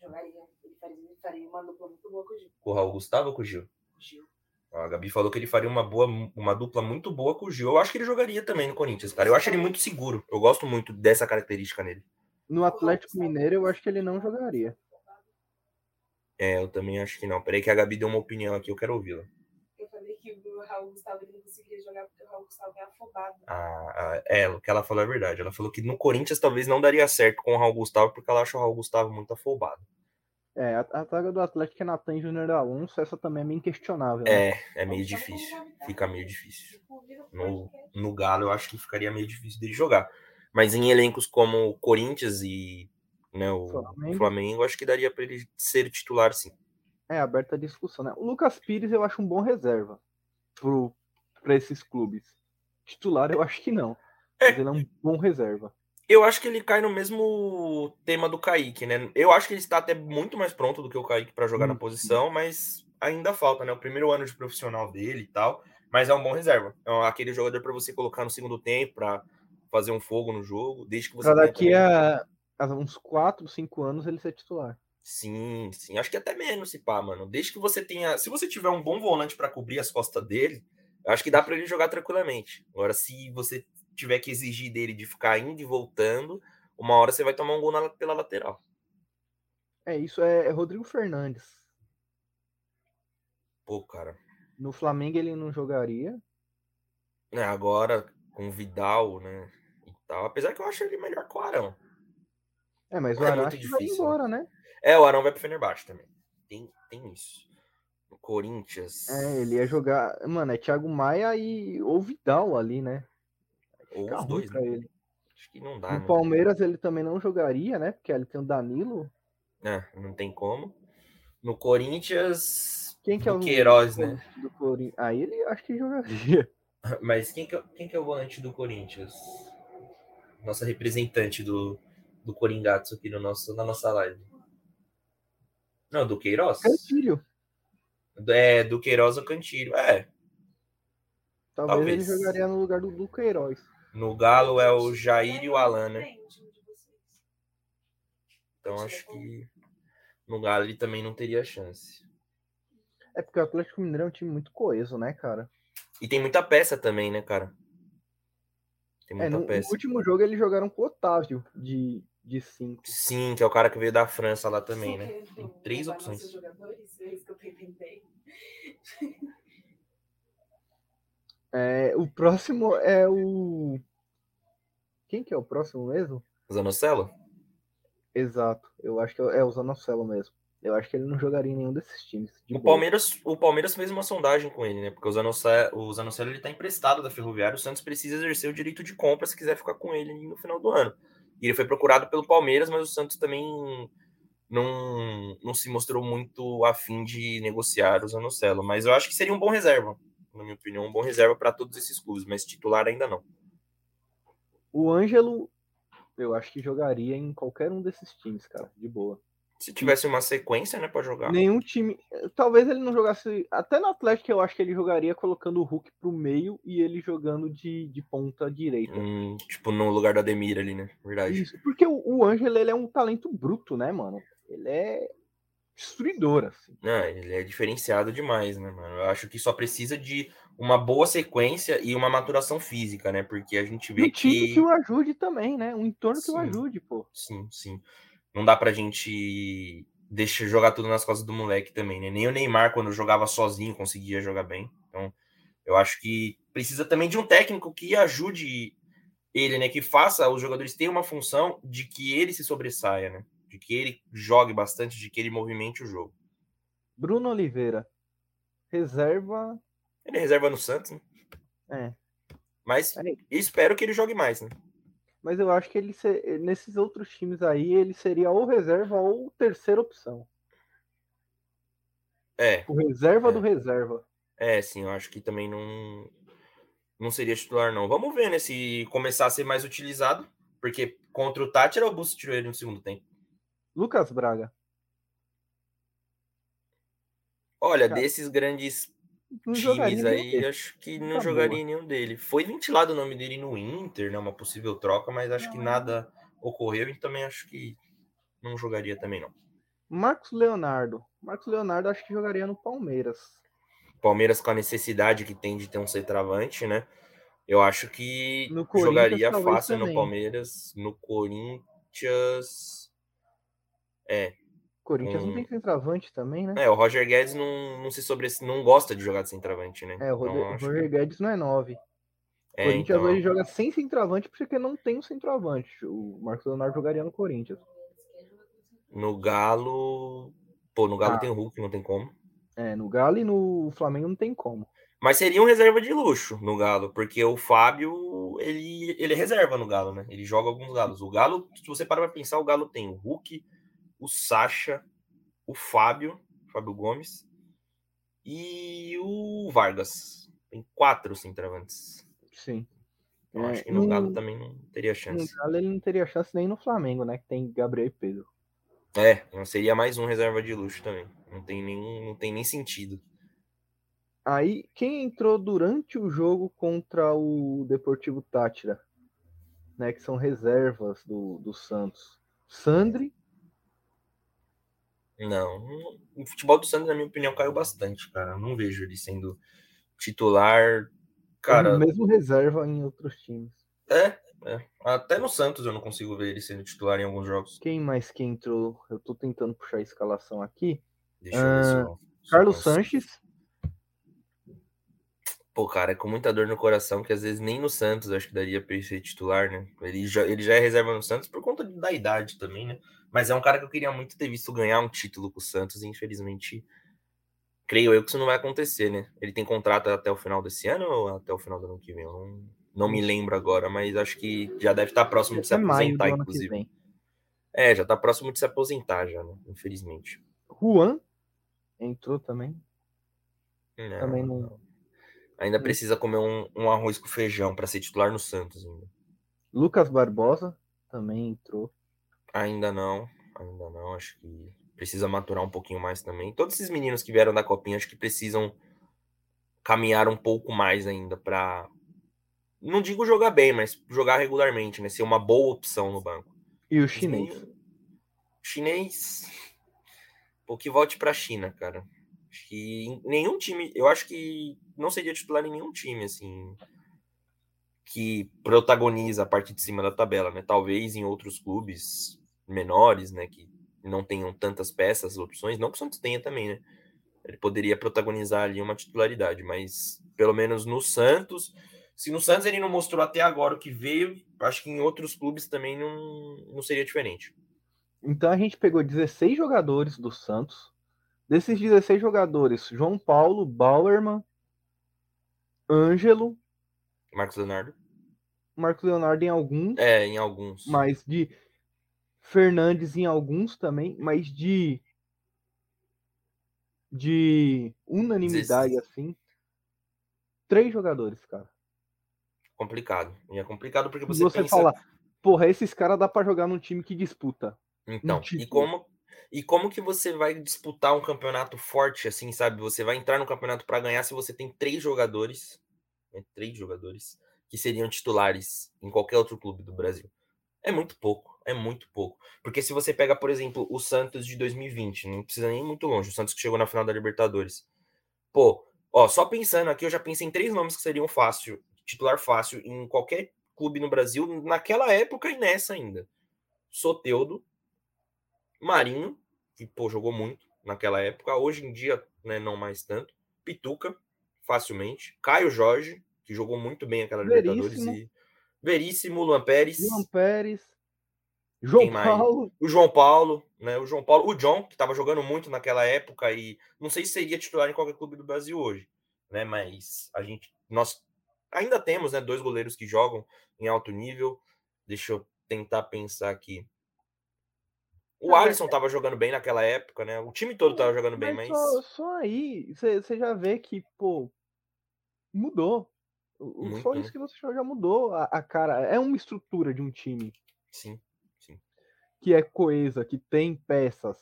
C: Jogaria. Ele faria, ele faria uma dupla muito boa com o Gil.
B: Com o Raul Gustavo ou com o Gil?
C: Gil.
B: A Gabi falou que ele faria uma boa, uma dupla muito boa com o Gil. Eu acho que ele jogaria também no Corinthians, cara. Eu acho ele muito seguro. Eu gosto muito dessa característica nele.
A: No Atlético Mineiro, eu acho que ele não jogaria.
B: É, eu também acho que não. Peraí que a Gabi deu uma opinião aqui, eu quero ouvi-la.
C: Eu falei que o Raul Gustavo ele não conseguiria jogar porque o Raul Gustavo é afobado.
B: Ah, ah, é, o que ela falou é verdade. Ela falou que no Corinthians talvez não daria certo com o Raul Gustavo, porque ela acha o Raul Gustavo muito afobado.
A: É, a, zaga do Atlético é Natan Júnior Alonso, essa também é meio questionável. né?
B: É, é meio difícil. Fica meio difícil. No, no Galo eu acho que ficaria meio difícil dele jogar. Mas em elencos como o Corinthians e né, o
A: Flamengo.
B: Flamengo, acho que daria para ele ser titular, sim.
A: É aberta a discussão, né? O Lucas Pires eu acho um bom reserva pro, pra esses clubes. Titular eu acho que não.
B: É.
A: Mas ele é um bom reserva.
B: Eu acho que ele cai no mesmo tema do Kaique, né? Eu acho que ele está até muito mais pronto do que o Kaique para jogar na
A: Sim,
B: posição, mas ainda falta, né? O primeiro ano de profissional dele e tal. Mas é um bom reserva. É aquele jogador para você colocar no segundo tempo, para fazer um fogo no jogo, desde que você.
A: Pra daqui a, a uns 4, 5 anos ele ser titular.
B: Sim, sim. Acho que até menos, se pá, mano. Desde que você tenha. Se você tiver um bom volante para cobrir as costas dele, eu acho que dá para ele jogar tranquilamente. Agora, se você tiver que exigir dele de ficar indo e voltando, uma hora você vai tomar um gol na- pela lateral.
A: É, isso é, é Rodrigo Fernandes.
B: Pô, cara.
A: No Flamengo ele não jogaria.
B: né, agora com o Vidal, né? E tal. Apesar que eu acho ele melhor que o Arão.
A: É, mas o
B: É
A: Arão acho que vai
B: difícil, né?
A: embora, né?
B: É, o Arão vai pro Fenerbahçe também. Tem, tem isso. No Corinthians.
A: É, ele ia jogar. Mano, é Thiago Maia e ou Vidal ali, né?
B: Ou
A: Fica
B: os dois,
A: pra
B: né?
A: ele.
B: Acho que não dá,
A: No
B: né?
A: Palmeiras ele também não jogaria, né? Porque ali tem o Danilo.
B: É, não tem como. No Corinthians.
A: Quem que é o
B: Queiroz, né?
A: do Corinthians? Aí ele acho que jogaria. <laughs>
B: Mas quem que, é, quem que é o volante do Corinthians? Nossa representante do, do Coringatsu aqui no nosso, na nossa live. Não, do Queiroz?
A: Cantilho.
B: É, do Queiroz ou Cantilho. É,
A: Talvez, ele
B: Talvez.
A: jogaria no lugar do, do Queiroz.
B: No Galo é o Jair e o Alan, né?
C: De.
B: Então acho que no Galo ele também não teria chance.
A: É porque o Atlético Mineiro é um time muito coeso, né, cara?
B: E tem muita peça também, né, cara? Tem
A: É,
B: muita
A: no, no
B: peça.
A: último jogo eles jogaram com o Otávio de 5.
B: Sim, que é o cara que veio da França lá também, né? Tem três
C: roubar
B: opções.
C: nossos jogadores, é isso que eu.
A: É, o próximo é o. Quem que é o próximo mesmo?
B: Zanocelo?
A: Exato. Eu acho que é, é o Zanocelo mesmo. Eu acho que ele não jogaria em nenhum desses times. de
B: O
A: boa.
B: Palmeiras, o Palmeiras fez uma sondagem com ele, né? Porque o Zanocelo, o Zanocelo ele tá emprestado da Ferroviária, o Santos precisa exercer o direito de compra se quiser ficar com ele no final do ano. E ele foi procurado pelo Palmeiras, mas o Santos também não, não se mostrou muito afim de negociar o Zanocelo. Mas eu acho que seria um bom reserva, na minha opinião, um bom reserva para todos esses clubes, mas titular ainda não.
A: O Ângelo, eu acho que jogaria em qualquer um desses times, cara, de boa.
B: Se tivesse uma sequência, né, para jogar.
A: Nenhum time. Talvez ele não jogasse. Até no Atlético eu acho que ele jogaria colocando o Hulk pro meio e ele jogando de, de ponta direita.
B: Hum, tipo, no lugar do Ademir ali, né? Verdade.
A: Isso, porque o, o Ângelo ele é um talento bruto, né, mano? Ele é destruidor, assim.
B: Não, ele é diferenciado demais, né, mano? Eu acho que só precisa de uma boa sequência e uma maturação física, né? Porque a gente
A: E
B: vê
A: um time
B: que.
A: que o ajude também, né? Um entorno que o
B: Sim.
A: ajude, pô.
B: Sim, sim. Não dá pra gente deixar jogar tudo nas costas do moleque também, né? Nem o Neymar, quando jogava sozinho, conseguia jogar bem. Então, eu acho que precisa também de um técnico que ajude ele, né? Que faça os jogadores terem uma função de que ele se sobressaia, né? De que ele jogue bastante, de que ele movimente o jogo.
A: Bruno Oliveira, reserva.
B: Ele é reserva no Santos, né?
A: É.
B: Mas
A: É.
B: espero que ele jogue mais, né?
A: Mas eu acho que ele se- nesses outros times aí ele seria ou reserva ou terceira opção.
B: É,
A: O reserva
B: É.
A: do reserva.
B: é, sim, eu acho que também não não seria titular, não. Vamos ver, né? Se começar a ser mais utilizado, porque contra o Tátira, o Busto tirou ele no segundo tempo.
A: Lucas Braga.
B: Olha,
A: Cara,
B: desses grandes times aí, acho que não
A: Tá
B: jogaria
A: boa.
B: nenhum dele. Foi ventilado o nome dele no Inter, né? Uma possível troca, mas acho que nada ocorreu e também acho que não jogaria também, não.
A: Marcos Leonardo. Marcos Leonardo acho que jogaria no Palmeiras.
B: Palmeiras com a necessidade que tem de ter um centroavante, né? Eu acho que
A: No
B: jogaria fácil no
A: também.
B: Palmeiras, no Corinthians. É,
A: Corinthians não
B: Hum.
A: tem centroavante também, né?
B: é o Roger Guedes não, não se sobre não gosta de jogar de centroavante, né?
A: É, o Roger,
B: Então, acho que-
A: Roger Guedes não é 9.
B: é,
A: Corinthians
B: então,
A: hoje joga sem centroavante porque não tem um centroavante. O Marcos Leonardo jogaria no Corinthians.
B: no Galo, pô, no Galo
A: Ah.
B: tem o Hulk, não tem como.
A: É, no Galo e no Flamengo não tem como.
B: Mas seria um reserva de luxo no Galo, porque o Fábio, ele, ele é reserva no Galo, né? Ele joga alguns Galos. O Galo, se você parar pra pensar, o Galo tem o Hulk, o Sacha, o Fábio, Fábio Gomes e o Vargas. Tem quatro centroavantes.
A: Sim.
B: Então,
A: É,
B: acho que no
A: no-
B: Galo também não teria
A: No
B: chance.
A: Galo ele não teria chance nem no Flamengo, né? Que tem Gabriel e Pedro.
B: É, não seria mais um reserva de luxo também. Não tem nem, não tem nem sentido.
A: Aí, quem entrou durante o jogo contra o Deportivo Tátira, né? Que são reservas do, do Santos. Sandri,
B: Não, o futebol do Santos, na minha opinião, caiu bastante, cara. Eu Não vejo ele sendo titular. Cara,
A: ou mesmo reserva em outros times.
B: é, é. Até no Santos eu não consigo ver ele sendo titular em alguns jogos.
A: Quem mais que entrou? Eu tô tentando puxar a escalação aqui.
B: Deixa eu ver se eu. se eu
A: Carlos
B: consigo.
A: Sanches,
B: Pô, cara, é com muita dor no coração que às vezes nem no Santos eu acho que daria pra ele ser titular, né? Ele já, ele já é reserva no Santos por conta da idade também, né? Mas é um cara que eu queria muito ter visto ganhar um título com o Santos e infelizmente creio eu que isso não vai acontecer, né? Ele tem contrato até o final desse ano ou até o final do ano que vem? Eu não, não me lembro agora, mas acho que já deve estar próximo de se
A: é
B: aposentar, inclusive. É, já tá próximo de se aposentar já, né? Infelizmente.
A: Juan entrou também.
B: Não,
A: Também não.
B: Ainda precisa comer um, um arroz com feijão para ser titular no Santos ainda.
A: Lucas Barbosa também entrou.
B: Ainda não, ainda não. Acho que precisa maturar um pouquinho mais também. Todos esses meninos que vieram da copinha, acho que precisam caminhar um pouco mais ainda para não digo jogar bem, mas jogar regularmente, né? Ser uma boa opção no banco.
A: E o chinês.
B: meninos- Chinês, pô, que volte para China, cara. Acho que nenhum time, eu acho que não seria titular em nenhum time assim que protagoniza a parte de cima da tabela, né? Talvez em outros clubes menores, né, que não tenham tantas peças, opções, não que o Santos tenha também, né? Ele poderia protagonizar ali uma titularidade, mas pelo menos no Santos, se no Santos ele não mostrou até agora o que veio, acho que em outros clubes também não, não seria diferente.
A: Então a gente pegou 16 jogadores do Santos. Desses 16 jogadores, João Paulo, Bauerman, Ângelo,
B: Marcos Leonardo.
A: Marcos Leonardo em alguns,
B: É, em alguns.
A: mas de Fernandes em alguns também, mas de de unanimidade assim, três jogadores, cara.
B: Complicado. E é complicado porque
A: Se
B: você,
A: você
B: pensa.
A: falar, porra, esses caras dá pra jogar num time que disputa.
B: Então, e como, e como que você vai disputar um campeonato forte, assim, sabe? Você vai entrar no campeonato para ganhar se você tem três jogadores, né, três jogadores, que seriam titulares em qualquer outro clube do Brasil. É muito pouco, é muito pouco. Porque se você pega, por exemplo, o Santos de 2020, não precisa nem ir muito longe, o Santos que chegou na final da Libertadores. Pô, ó, só pensando aqui, eu já pensei em três nomes que seriam fácil, titular fácil em qualquer clube no Brasil, naquela época e nessa ainda. Soteudo, Marinho, que pô, jogou muito naquela época, hoje em dia, né, não mais tanto. Pituca, facilmente. Caio Jorge, que jogou muito bem aquela
A: Veríssimo.
B: Libertadores. E... Veríssimo, Luan Pérez.
A: Luan Pérez. João? Paulo.
B: O João Paulo, né? O João Paulo, o John, que estava jogando muito naquela época e não sei se seria titular em qualquer clube do Brasil hoje, né? Mas a gente, nós ainda temos, né? Dois goleiros que jogam em alto nível. Deixa eu tentar pensar aqui. O
A: mas
B: Alisson estava jogando bem naquela época, né? O time todo estava jogando bem, mas
A: Só, só aí, você já vê que, pô, mudou. O- o- Só
B: Muito,
A: isso que você já mudou a, a cara. É uma estrutura de um time
B: sim.
A: Que é coesa, que tem peças,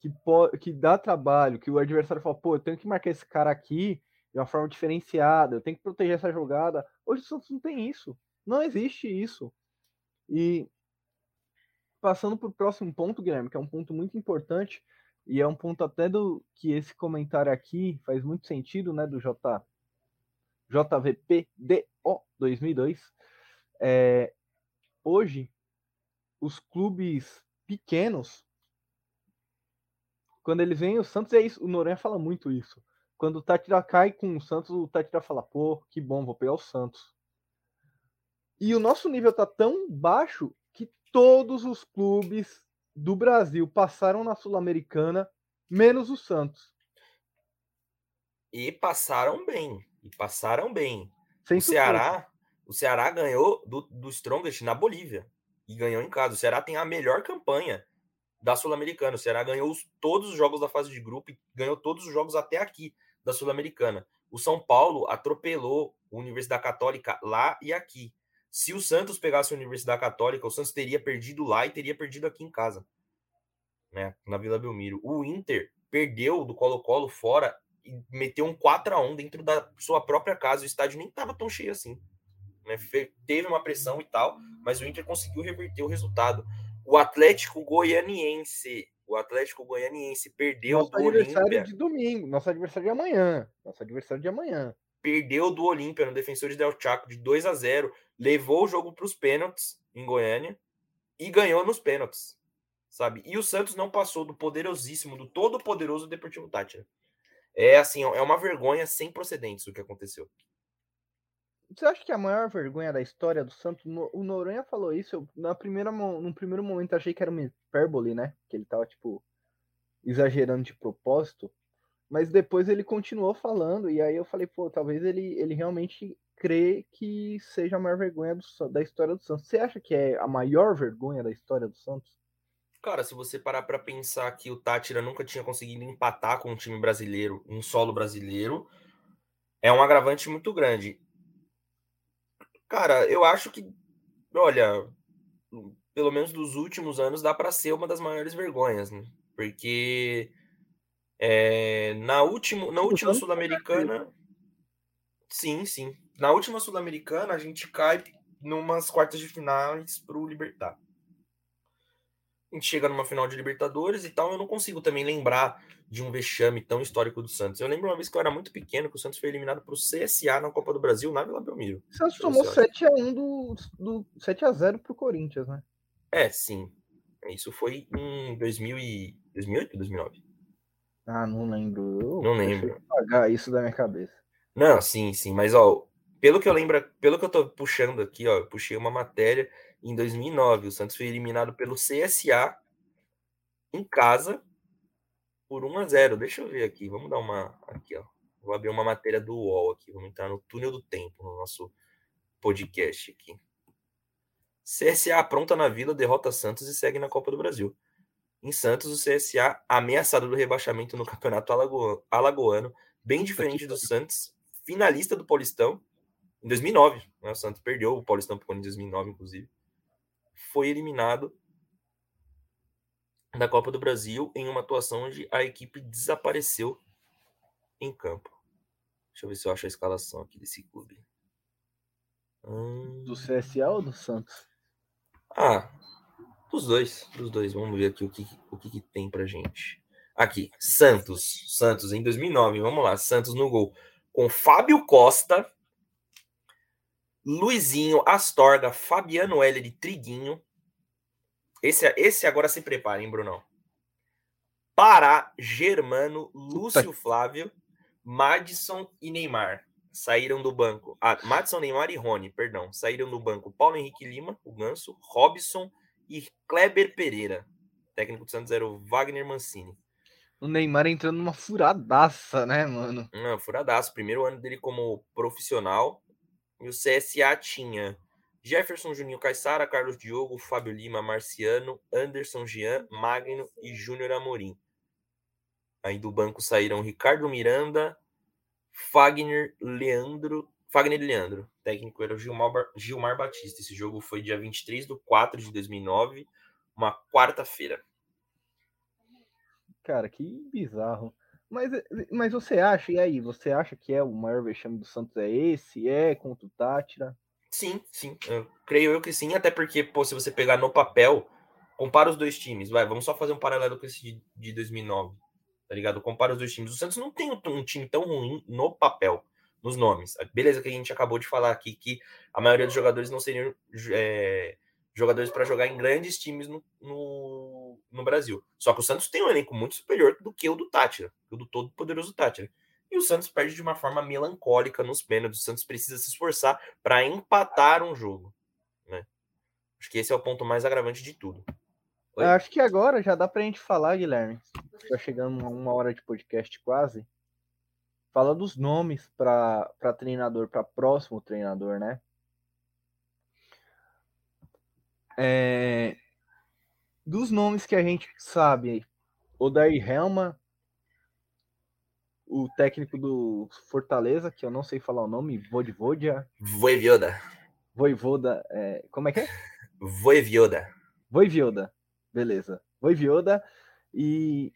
A: que, po- que dá trabalho, que o adversário fala, pô, eu tenho que marcar esse cara aqui de uma forma diferenciada, eu tenho que proteger essa jogada. Hoje o Santos não tem isso. Não existe isso. E passando para o próximo ponto, Guilherme, que é um ponto muito importante, e é um ponto até do que esse comentário aqui faz muito sentido, né, do J, JVPDO 2002. É, hoje, os clubes pequenos, quando eles vêm, o Santos é isso, o Noronha fala muito isso. Quando o Tatira cai com o Santos, o Tatira fala, pô, que bom, vou pegar o Santos. E o nosso nível tá tão baixo que todos os clubes do Brasil passaram na Sul-Americana, menos o Santos.
B: E passaram bem. E passaram bem.
A: Sem
B: o Ceará, o Ceará ganhou do, do Strongest na Bolívia e ganhou em casa. O Ceará tem a melhor campanha da Sul-Americana. O Ceará ganhou os, todos os jogos da fase de grupo e ganhou todos os jogos até aqui da Sul-Americana. O São Paulo atropelou a Universidade Católica lá e aqui. Se o Santos pegasse a Universidade Católica, o Santos teria perdido lá e teria perdido aqui em casa, né, na Vila Belmiro. O Inter perdeu do Colo-Colo fora e meteu um 4 a 1 dentro da sua própria casa. O estádio nem estava tão cheio assim. Né? Teve uma pressão e tal, mas o Inter conseguiu reverter o resultado. O Atlético Goianiense, o Atlético Goianiense perdeu
A: nosso
B: do
A: adversário
B: Olímpia,
A: de domingo, nosso adversário de amanhã, nosso adversário de amanhã.
B: perdeu do Olímpia no Defensores del Chaco de 2 a 0, levou o jogo para os pênaltis em Goiânia e ganhou nos pênaltis, sabe? E o Santos não passou do poderosíssimo, do todo poderoso Deportivo Tátira. É assim, é uma vergonha sem procedentes o que aconteceu.
A: Você acha que a maior vergonha da história do Santos, no- o Noronha falou isso, eu, na primeira, num primeiro momento achei que era uma hipérbole, né? Que ele tava, tipo, exagerando de propósito, mas depois ele continuou falando, e aí eu falei, pô, talvez ele, ele realmente crê que seja a maior vergonha do da história do Santos. Você acha que é a maior vergonha da história do Santos?
B: Cara, se você parar para pensar que o Tátira nunca tinha conseguido empatar com um time brasileiro em solo brasileiro, é um agravante muito grande. Cara, eu acho que, olha, pelo menos dos últimos anos dá para ser uma das maiores vergonhas, né? Porque é, na, último, na última Sul-Americana, sim, sim. Na última Sul-Americana a gente cai numas quartas de finais pro Libertar. A gente chega numa final de Libertadores e tal, eu não consigo também lembrar de um vexame tão histórico do Santos. Eu lembro uma vez que eu era muito pequeno, que o Santos foi eliminado pro CSA na Copa do Brasil, na Vila Belmiro.
A: O Santos tomou
B: ver se eu
A: 7x1 do, do 7x0 pro Corinthians, né?
B: É, sim. Isso foi em 2000 e... 2008 ou 2009?
A: Ah, não lembro. Eu
B: Não lembro.
A: apagar isso da minha cabeça.
B: Não, sim, sim, mas ó, pelo que eu lembro, pelo que eu tô puxando aqui, ó, eu puxei uma matéria em 2009, o Santos foi eliminado pelo CSA em casa por 1 a 0. Deixa eu ver aqui, vamos dar uma aqui, ó. Vou abrir uma matéria do UOL aqui, vamos entrar no túnel do tempo no nosso podcast aqui. CSA apronta na Vila, derrota Santos e segue na Copa do Brasil. Em Santos, o CSA ameaçado do rebaixamento no Campeonato Alago- Alagoano, bem diferente do Santos, finalista do Paulistão em 2009. Né? O Santos perdeu o Paulistão Corinthians em 2009, inclusive. Foi eliminado da Copa do Brasil em uma atuação onde a equipe desapareceu em campo. Deixa eu ver se eu acho a escalação aqui desse clube. Hum,
A: Do CSA ou do Santos?
B: Ah, dos dois, dos dois. Vamos ver aqui o que, o que, que tem pra gente. Aqui, Santos. Santos em 2009. Vamos lá, Santos no gol. Com Fábio Costa, Luizinho, Astorga, Fabiano Heller e Triguinho. Esse, esse agora se prepara, hein, Brunão? Pará, Germano, Lúcio Flávio, Madison e Neymar. saíram do banco. Ah, Madison, Neymar e Rony, perdão. Saíram do banco Paulo Henrique Lima, o Ganso, Robson e Kleber Pereira. Técnico do Santos era o Wagner Mancini.
A: O Neymar entrando numa furadaça, né, mano?
B: Não, furadaço. Primeiro ano dele como profissional. E o CSA tinha Jefferson Juninho Caissara, Carlos Diogo, Fábio Lima, Marciano, Anderson Jean, Magno e Júnior Amorim. Aí do banco saíram Ricardo Miranda, Fagner Leandro. Fagner Leandro. Técnico era Gilmar, Gilmar Batista. Esse jogo foi dia 23 de 4 de 2009, uma quarta-feira.
A: Cara, que bizarro. Mas, mas você acha, e aí, você acha que é o maior vexame do Santos é esse? É contra o Tátira?
B: Sim, sim. Eu creio eu que sim, até porque, pô, se você pegar no papel, compara os dois times, vai, vamos só fazer um paralelo com esse de, de 2009, tá ligado? Compara os dois times. O Santos não tem um, um time tão ruim no papel, nos nomes. Beleza que a gente acabou de falar aqui que a maioria dos jogadores não seriam é, jogadores para jogar em grandes times no, no, no, Brasil. Só que o Santos tem um elenco muito superior do que o do Tátira, o do todo poderoso Tátira. E o Santos perde de uma forma melancólica nos pênaltis. O Santos precisa se esforçar para empatar um jogo. Né? Acho que esse é o ponto mais agravante de tudo.
A: Oi? Acho que agora já dá para a gente falar, Guilherme. Está chegando uma hora de podcast quase. Fala dos nomes para treinador, para próximo treinador, né? É, dos nomes que a gente sabe, Odair Helma, o técnico do Fortaleza, que eu não sei falar o nome, Vodvodia.
B: Voivoda.
A: Voivoda, é, como é que é?
B: Voivoda.
A: Voivoda, beleza. Voivoda. E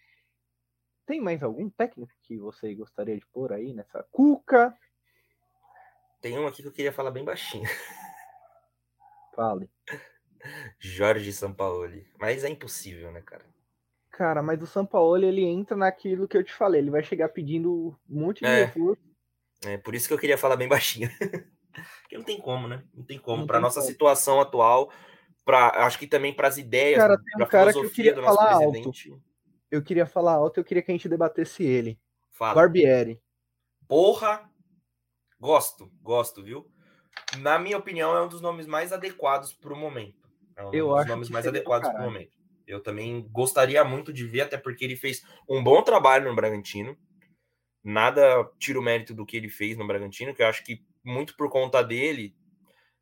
A: tem mais algum técnico que você gostaria de pôr aí nessa Cuca?
B: Tem um aqui que eu queria falar bem baixinho.
A: Fale.
B: Jorge Sampaoli. Mas é impossível, né, cara?
A: Cara, mas o Sampaoli, ele entra naquilo que eu te falei. Ele vai chegar pedindo um monte de é.
B: recurso. É, por isso que eu queria falar bem baixinho. <laughs> Porque não tem como, né? Não tem como. Para nossa como. situação atual, para acho que também para as ideias,
A: cara, tem um cara que eu queria falar presidente. Alto. Eu queria falar alto, eu queria que a gente debatesse ele. Fala. Barbieri.
B: Porra! Gosto, gosto, viu? Na minha opinião, é um dos nomes mais adequados para o momento. É um eu dos acho nomes mais adequados para o momento. Eu também gostaria muito de ver, até porque ele fez um bom trabalho no Bragantino. Nada tira o mérito do que ele fez no Bragantino, que eu acho que muito por conta dele.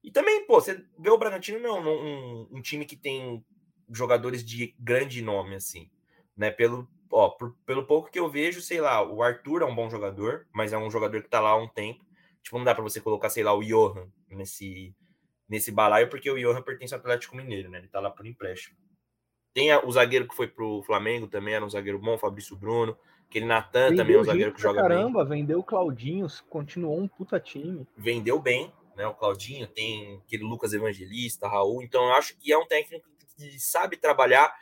B: E também, pô, você vê o Bragantino não um, um time que tem jogadores de grande nome, assim, né? Pelo, ó, por, pelo pouco que eu vejo, sei lá, o Arthur é um bom jogador, mas é um jogador que tá lá há um tempo. Tipo, não dá para você colocar, sei lá, o Johan nesse, nesse balaio, porque o Johan pertence ao Atlético Mineiro, né? Ele tá lá por empréstimo. Tem o zagueiro que foi pro Flamengo também, era um zagueiro bom, Fabrício Bruno. Aquele Natan também é um zagueiro que joga
A: caramba, bem. Caramba, vendeu o Claudinho, continuou um puta time.
B: Vendeu bem, né? O Claudinho, tem aquele Lucas Evangelista, Raul. Então eu acho que é um técnico que sabe trabalhar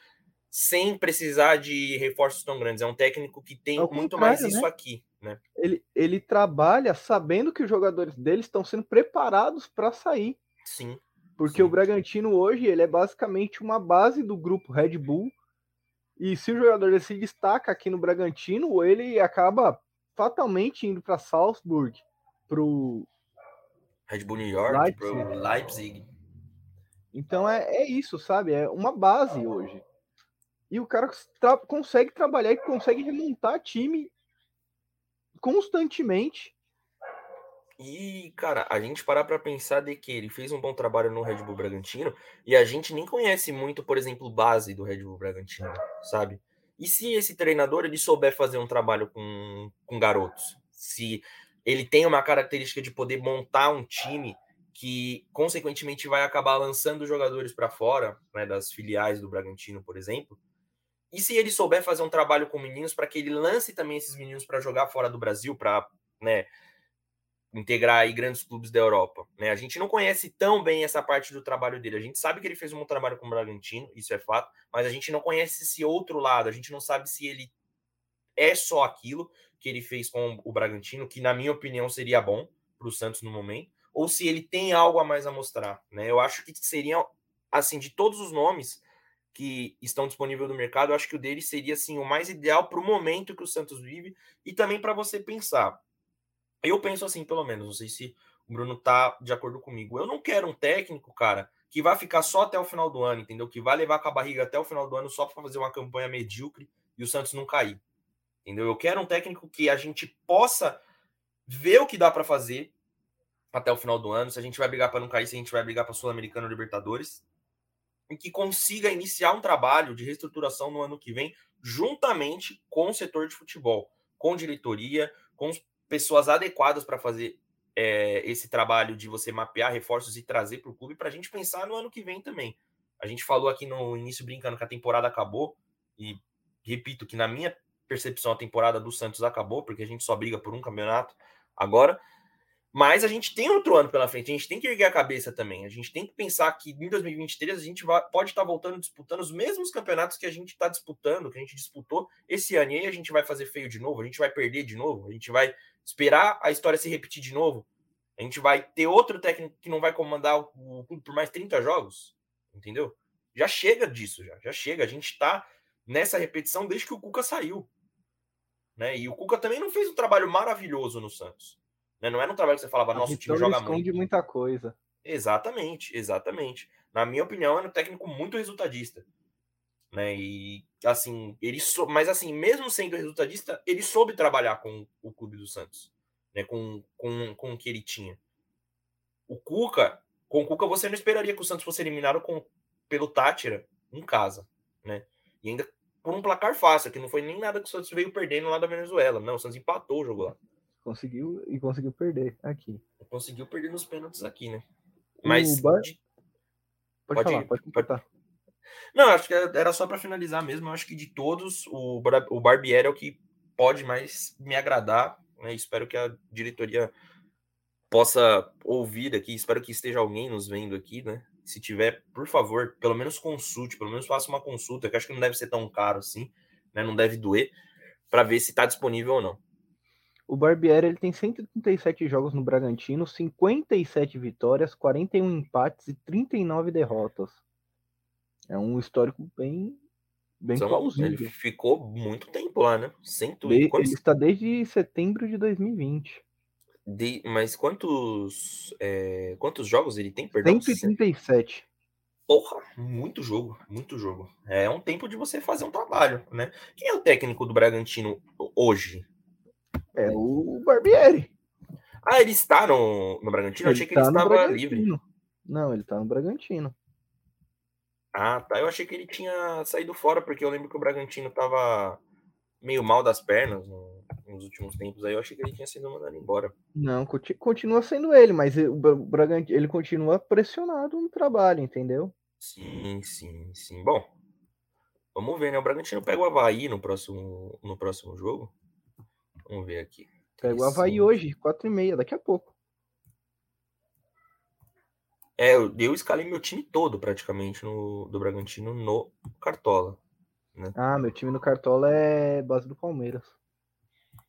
B: sem precisar de reforços tão grandes. É um técnico que tem muito mais isso né? aqui, né?
A: Ele, ele trabalha sabendo que os jogadores dele estão sendo preparados para sair.
B: Sim.
A: Porque
B: sim.
A: o Bragantino hoje ele é basicamente uma base do grupo Red Bull. E se o jogador se destaca aqui no Bragantino, ele acaba fatalmente indo para Salzburg, pro
B: Red Bull New York, Leipzig. pro Leipzig.
A: Então é, é isso, sabe? É uma base hoje. E o cara tra consegue trabalhar e consegue remontar time constantemente.
B: E, cara, a gente parar para pensar de que ele fez um bom trabalho no Red Bull Bragantino e a gente nem conhece muito, por exemplo, base do Red Bull Bragantino, sabe? E se esse treinador ele souber fazer um trabalho com, com garotos, se ele tem uma característica de poder montar um time que, consequentemente, vai acabar lançando jogadores para fora, né, das filiais do Bragantino, por exemplo, e se ele souber fazer um trabalho com meninos para que ele lance também esses meninos para jogar fora do Brasil, para né, integrar aí grandes clubes da Europa? Né? A gente não conhece tão bem essa parte do trabalho dele. A gente sabe que ele fez um bom trabalho com o Bragantino, isso é fato, mas a gente não conhece esse outro lado. A gente não sabe se ele é só aquilo que ele fez com o Bragantino, que na minha opinião seria bom para o Santos no momento, ou se ele tem algo a mais a mostrar. Né? Eu acho que seria, assim, de todos os nomes que estão disponíveis no mercado, eu acho que o dele seria assim o mais ideal para o momento que o Santos vive e também para você pensar. Eu penso assim, pelo menos, não sei se o Bruno tá de acordo comigo. Eu não quero um técnico, cara, que vai ficar só até o final do ano, entendeu? Que vai levar com a barriga até o final do ano só para fazer uma campanha medíocre e o Santos não cair. Entendeu? Eu quero um técnico que a gente possa ver o que dá para fazer até o final do ano, se a gente vai brigar para não cair, se a gente vai brigar para Sul-Americano Libertadores, e que consiga iniciar um trabalho de reestruturação no ano que vem, juntamente com o setor de futebol, com diretoria, com pessoas adequadas para fazer é, esse trabalho de você mapear reforços e trazer para o clube para a gente pensar no ano que vem também. A gente falou aqui no início brincando que a temporada acabou, e repito que na minha percepção a temporada do Santos acabou, porque a gente só briga por um campeonato agora. Mas a gente tem outro ano pela frente, a gente tem que erguer a cabeça também. A gente tem que pensar que em 2023 a gente vai, pode estar voltando disputando os mesmos campeonatos que a gente está disputando, que a gente disputou esse ano. E aí a gente vai fazer feio de novo, a gente vai perder de novo, a gente vai esperar a história se repetir de novo. A gente vai ter outro técnico que não vai comandar o clube por mais 30 jogos, entendeu? Já chega disso, já, já chega. A gente está nessa repetição desde que o Cuca saiu. Né? E o Cuca também não fez um trabalho maravilhoso no Santos. Né? Não era um trabalho que você falava, nosso time joga
A: esconde
B: muito.
A: muita coisa.
B: Exatamente, exatamente. Na minha opinião, era um técnico muito resultadista. Né? E assim, ele sou... mas assim, mesmo sendo resultadista, ele soube trabalhar com o clube do Santos, né? Com, com, com o que ele tinha. O Cuca, com o Cuca você não esperaria que o Santos fosse eliminado com, pelo Tátira em casa, né? E ainda por um placar fácil, que não foi nem nada que o Santos veio perdendo lá da Venezuela. Não, o Santos empatou o jogo lá.
A: Conseguiu e conseguiu perder aqui.
B: Conseguiu perder nos pênaltis aqui, né? Mas.
A: Bar... Pode,
B: Pode
A: falar, pode completar.
B: Não, acho que era só para finalizar mesmo. Eu acho que de todos, o, o Barbieri é o que pode mais me agradar. Né? Espero que a diretoria possa ouvir aqui. Espero que esteja alguém nos vendo aqui, né? Se tiver, por favor, pelo menos consulte, pelo menos faça uma consulta, que acho que não deve ser tão caro assim, né? Não deve doer, para ver se está disponível ou não.
A: O Barbieri ele tem 137 jogos no Bragantino, 57 vitórias, 41 empates e 39 derrotas. É um histórico bem, bem
B: Então,
A: plausível.
B: ele ficou muito tempo lá, né? Cento,
A: De-
B: quantos,
A: ele está desde setembro de 2020.
B: de- mas quantos, é, quantos jogos ele tem? Perdão,
A: 137.
B: Porra, muito jogo, muito jogo. É um tempo de você fazer um trabalho, né? Quem é o técnico do Bragantino hoje?
A: É o Barbieri.
B: Ah, ele está no, no Bragantino? Eu achei que ele
A: tá
B: estava livre.
A: Não, ele tá no Bragantino.
B: Ah, tá. Eu achei que ele tinha saído fora, porque eu lembro que o Bragantino estava meio mal das pernas no- nos últimos tempos. Aí eu achei que ele tinha sido mandado embora.
A: Não, conti- continua sendo ele, mas o Bra- Bragantino, ele continua pressionado no trabalho, entendeu?
B: Sim, sim, sim. Bom, vamos ver, né? O Bragantino pega o Havaí no próximo, no próximo jogo. Vamos ver aqui.
A: Pega o Havaí hoje, 4 e meia, daqui a pouco.
B: É, eu, eu escalei meu time todo praticamente no, do Bragantino no Cartola.
A: Ah, meu time no Cartola é base do Palmeiras.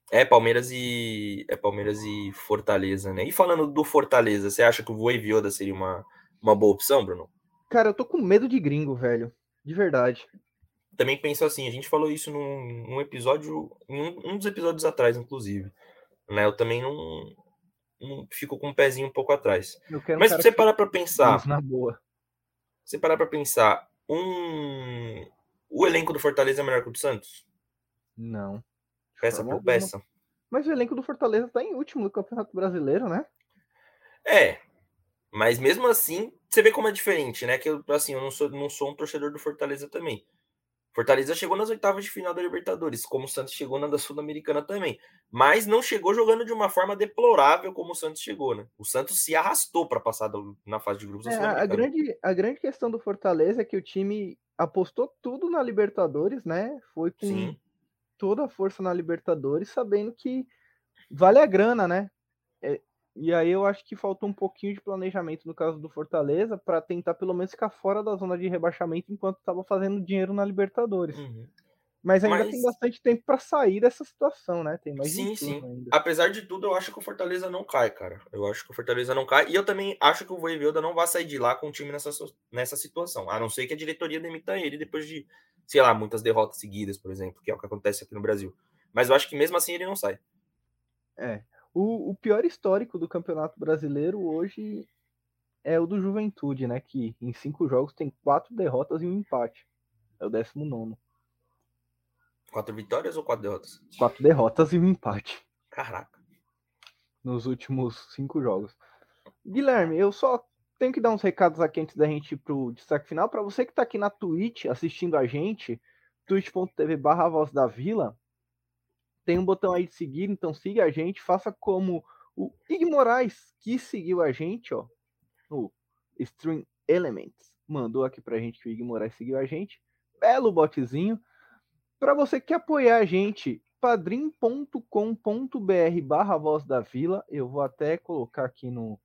B: É Palmeiras e é Palmeiras e Fortaleza, né? E falando do Fortaleza, você acha que o Voivoda seria uma, uma boa opção, Bruno?
A: Cara, eu tô com medo de gringo, velho. De verdade.
B: Também penso assim, a gente falou isso num, num episódio, em um, um dos episódios atrás, inclusive. Né? Eu também não, fico com um pezinho um pouco atrás. Mas se você parar pra pensar,
A: na boa.
B: você parar pra pensar, um o elenco do Fortaleza é melhor que o do Santos?
A: Não.
B: Peça por
A: alguma.
B: peça.
A: Mas o elenco do Fortaleza tá em último do Campeonato Brasileiro, né?
B: É, mas mesmo assim, você vê como é diferente, né? Que eu, assim, eu não sou, não sou um torcedor do Fortaleza também. Fortaleza chegou nas oitavas de final da Libertadores, como o Santos chegou na da Sul-Americana também. Mas não chegou jogando de uma forma deplorável como o Santos chegou, né? O Santos se arrastou para passar na fase de grupos da
A: É, a, a
B: Sul-Americana.
A: grande, a grande questão do Fortaleza é que o time apostou tudo na Libertadores, né? Foi com
B: Sim,
A: toda a força na Libertadores, sabendo que vale a grana, né? É, e aí eu acho que faltou um pouquinho de planejamento no caso do Fortaleza para tentar pelo menos ficar fora da zona de rebaixamento enquanto estava fazendo dinheiro na Libertadores.
B: uhum.
A: Mas ainda
B: Mas-
A: tem bastante tempo para sair dessa situação, né? Tem mais
B: Sim, sim.
A: ainda.
B: Apesar de tudo, eu acho que o Fortaleza não cai, cara. Eu acho que o Fortaleza não cai. E eu também acho que o Voivoda não vai sair de lá com o time nessa, nessa situação. A não ser que a diretoria demita ele depois de, sei lá, muitas derrotas seguidas, por exemplo, que é o que acontece aqui no Brasil. Mas eu acho que mesmo assim ele não sai.
A: O, o pior histórico do Campeonato Brasileiro hoje é o do Juventude, né? Que em cinco jogos tem quatro derrotas e um empate. É o 19.
B: Quatro vitórias ou quatro derrotas?
A: Quatro derrotas e um empate.
B: Caraca.
A: Nos últimos cinco jogos. Guilherme, eu só tenho que dar uns recados aqui antes da gente ir pro destaque final. Para você que está aqui na Twitch assistindo a gente, twitch.tv barra Voz da Vila, tem um botão aí de seguir, então siga a gente, faça como o Ig Moraes, que seguiu a gente, ó, no Stream Elements, mandou aqui pra gente que o Ig Moraes seguiu a gente. Belo botezinho. Para você que apoiar a gente, padrim.com.br barra Voz da Vila, eu vou até colocar aqui no,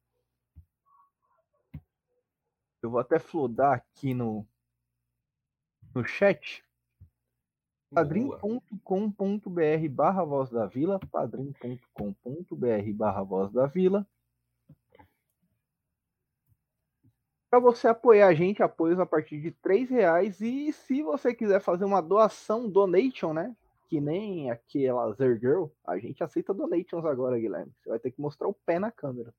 A: eu vou até flodar aqui no, no chat. padrim.com.br barra voz da vila, padrim.com.br barra voz da vila. Para você apoiar a gente, apoios a partir de três reais. E se você quiser fazer uma doação, donation, né? Que nem aquela Zergirl, a gente aceita donations agora, Guilherme. Você vai ter que mostrar o pé na câmera.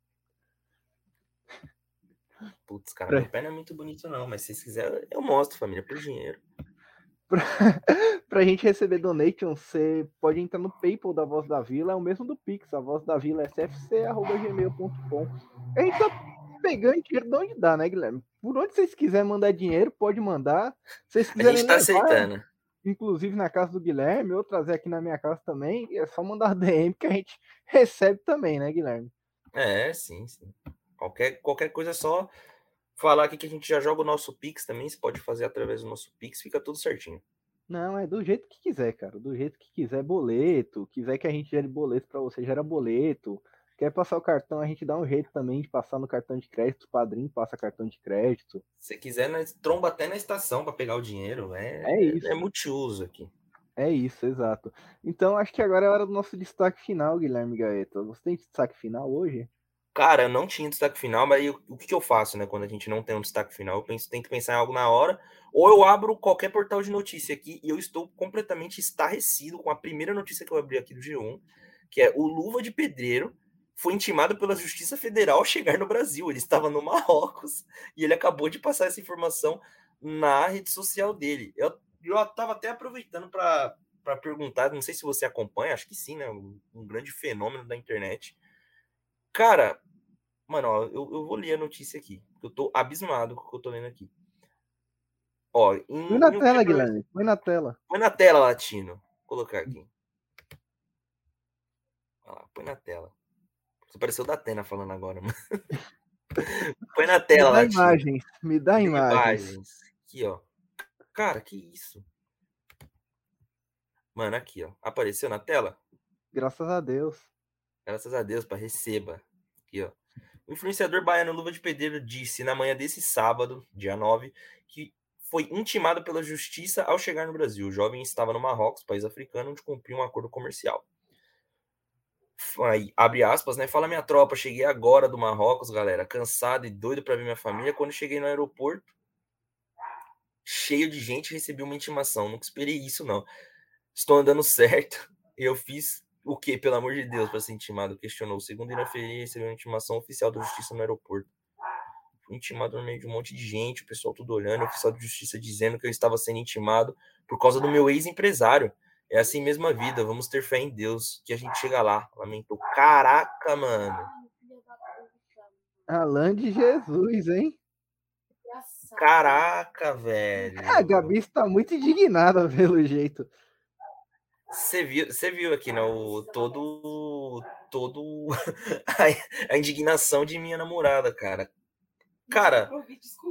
B: Putz, cara, pra... meu <laughs> pé não é muito bonito, não, mas se vocês quiserem, eu mostro, família, por dinheiro.
A: Pra, <laughs> pra gente receber donation, você pode entrar no PayPal da Voz da Vila, é o mesmo do Pix, a Voz da Vila é sfc.gmail.com. A gente tá pegando dinheiro de onde dá, né, Guilherme? Por onde vocês quiserem mandar dinheiro, pode mandar. Vocês
B: quiserem a gente tá levar, aceitando.
A: Inclusive na casa do Guilherme, ou trazer aqui na minha casa também, é só mandar <laughs> DM que a gente recebe também, né, Guilherme?
B: É, sim, sim. Qualquer, qualquer coisa é só falar aqui que a gente já joga o nosso Pix também. Você pode fazer através do nosso Pix, fica tudo certinho.
A: Não, é do jeito que quiser, cara. Do jeito que quiser, boleto. Quiser que a gente gere boleto para você, gera boleto. Quer passar o cartão, a gente dá um jeito também de passar no cartão de crédito. O padrinho passa cartão de crédito.
B: Se quiser, nós tromba até na estação para pegar o dinheiro. É,
A: é isso.
B: É, é multiuso aqui.
A: É isso, exato. Então acho que agora é hora do nosso destaque final, Guilherme Gaeta. Você tem destaque final hoje?
B: Cara, eu não tinha destaque final, mas eu, o que, que, eu faço, né? Quando a gente não tem um destaque final, eu penso, tenho que pensar em algo na hora, ou eu abro qualquer portal de notícia aqui e eu estou completamente estarrecido com a primeira notícia que eu abri aqui do G1, que é o Luva de Pedreiro foi intimado pela Justiça Federal a chegar no Brasil. Ele estava no Marrocos e ele acabou de passar essa informação na rede social dele. Eu estava até aproveitando para perguntar, não sei se você acompanha, acho que sim, né? Um, um grande fenômeno da internet. Cara, Mano, ó, eu, eu vou ler a notícia aqui. Eu tô abismado com o que eu tô lendo aqui. Ó,
A: em, Põe na em tela, Guilherme. Põe na tela.
B: Põe na tela, Latino. Vou colocar aqui. Olha lá, põe na tela. Você pareceu da Atena falando agora, mano. <laughs> põe na tela,
A: Me dá
B: Latino.
A: imagens. Me dá imagens. imagens.
B: Aqui, ó. Cara, que isso? Mano, aqui, ó. Apareceu na tela?
A: Graças a Deus.
B: Graças a Deus, para receba. Aqui, ó. O influenciador baiano Luva de Pedreiro disse na manhã desse sábado, dia 9, que foi intimado pela justiça ao chegar no Brasil. O jovem estava no Marrocos, país africano, onde cumpriu um acordo comercial. Aí, abre aspas, né? Fala minha tropa, cheguei agora do Marrocos, galera, cansado e doido para ver minha família. Quando cheguei no aeroporto, cheio de gente, recebi uma intimação. Nunca esperei isso, não. Estou andando <laughs> certo. Eu fiz o que, pelo amor de Deus, para ser intimado? Questionou. Segundo Iraferi, recebeu uma intimação oficial da justiça no aeroporto. Fui intimado no meio de um monte de gente, o pessoal tudo olhando, o oficial de justiça dizendo que eu estava sendo intimado por causa do meu ex-empresário. É assim mesmo a vida, vamos ter fé em Deus, que a gente chega lá. Lamentou. Caraca, mano.
A: Alan de Jesus, hein?
B: Caraca, velho. <laughs>
A: A Gabi está muito indignada pelo jeito.
B: Você viu, você viu aqui, né? O, todo. todo <laughs> a, indignação de minha namorada, cara. Cara,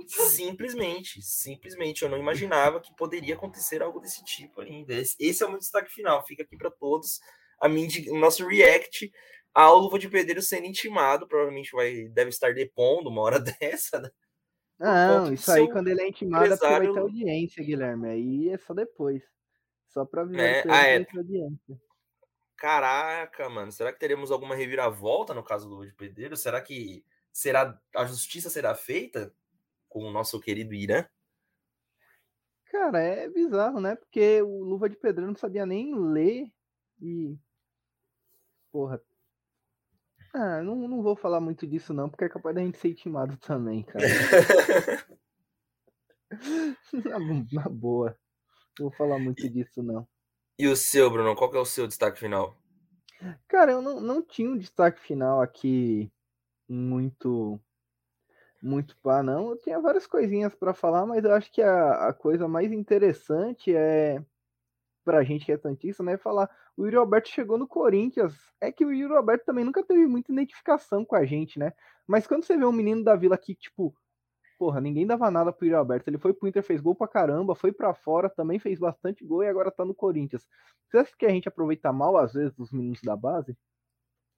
B: simplesmente, simplesmente, eu não imaginava que poderia acontecer algo desse tipo ainda. Esse é o meu destaque final. Fica aqui para todos a minha, o nosso react ao Luva de Pedreiro sendo intimado. Provavelmente vai, deve estar depondo uma hora <laughs> dessa, né?
A: Não, isso aí quando ele é intimado empresário... é porque vai ter audiência, Guilherme. Aí é só depois. Só para avisar
B: é, ah, é. audiência. Caraca, mano. Será que teremos alguma reviravolta no caso do de Pedreiro? Será que será a justiça será feita com o nosso querido Irã?
A: Cara, é bizarro, né? Porque o Luva de Pedreiro não sabia nem ler e. Porra. Ah, não, não vou falar muito disso não, porque é capaz da gente ser intimado também, cara. <laughs> <laughs> na, na boa. Não vou falar muito disso não.
B: E o seu, Bruno? Qual que é o seu destaque final?
A: Cara, eu não, não tinha um destaque final aqui muito muito pá, não. Eu tinha várias coisinhas para falar, mas eu acho que a, a coisa mais interessante é pra gente que é Santista, né? Falar, o Yuri Alberto chegou no Corinthians. É que o Yuri Alberto também nunca teve muita identificação com a gente, né? Mas quando você vê um menino da vila que, tipo, porra, ninguém dava nada pro Yuri Alberto. Ele foi pro Inter, fez gol pra caramba, foi para fora, também fez bastante gol e agora tá no Corinthians. Você acha que a gente aproveita mal, às vezes, os meninos da base?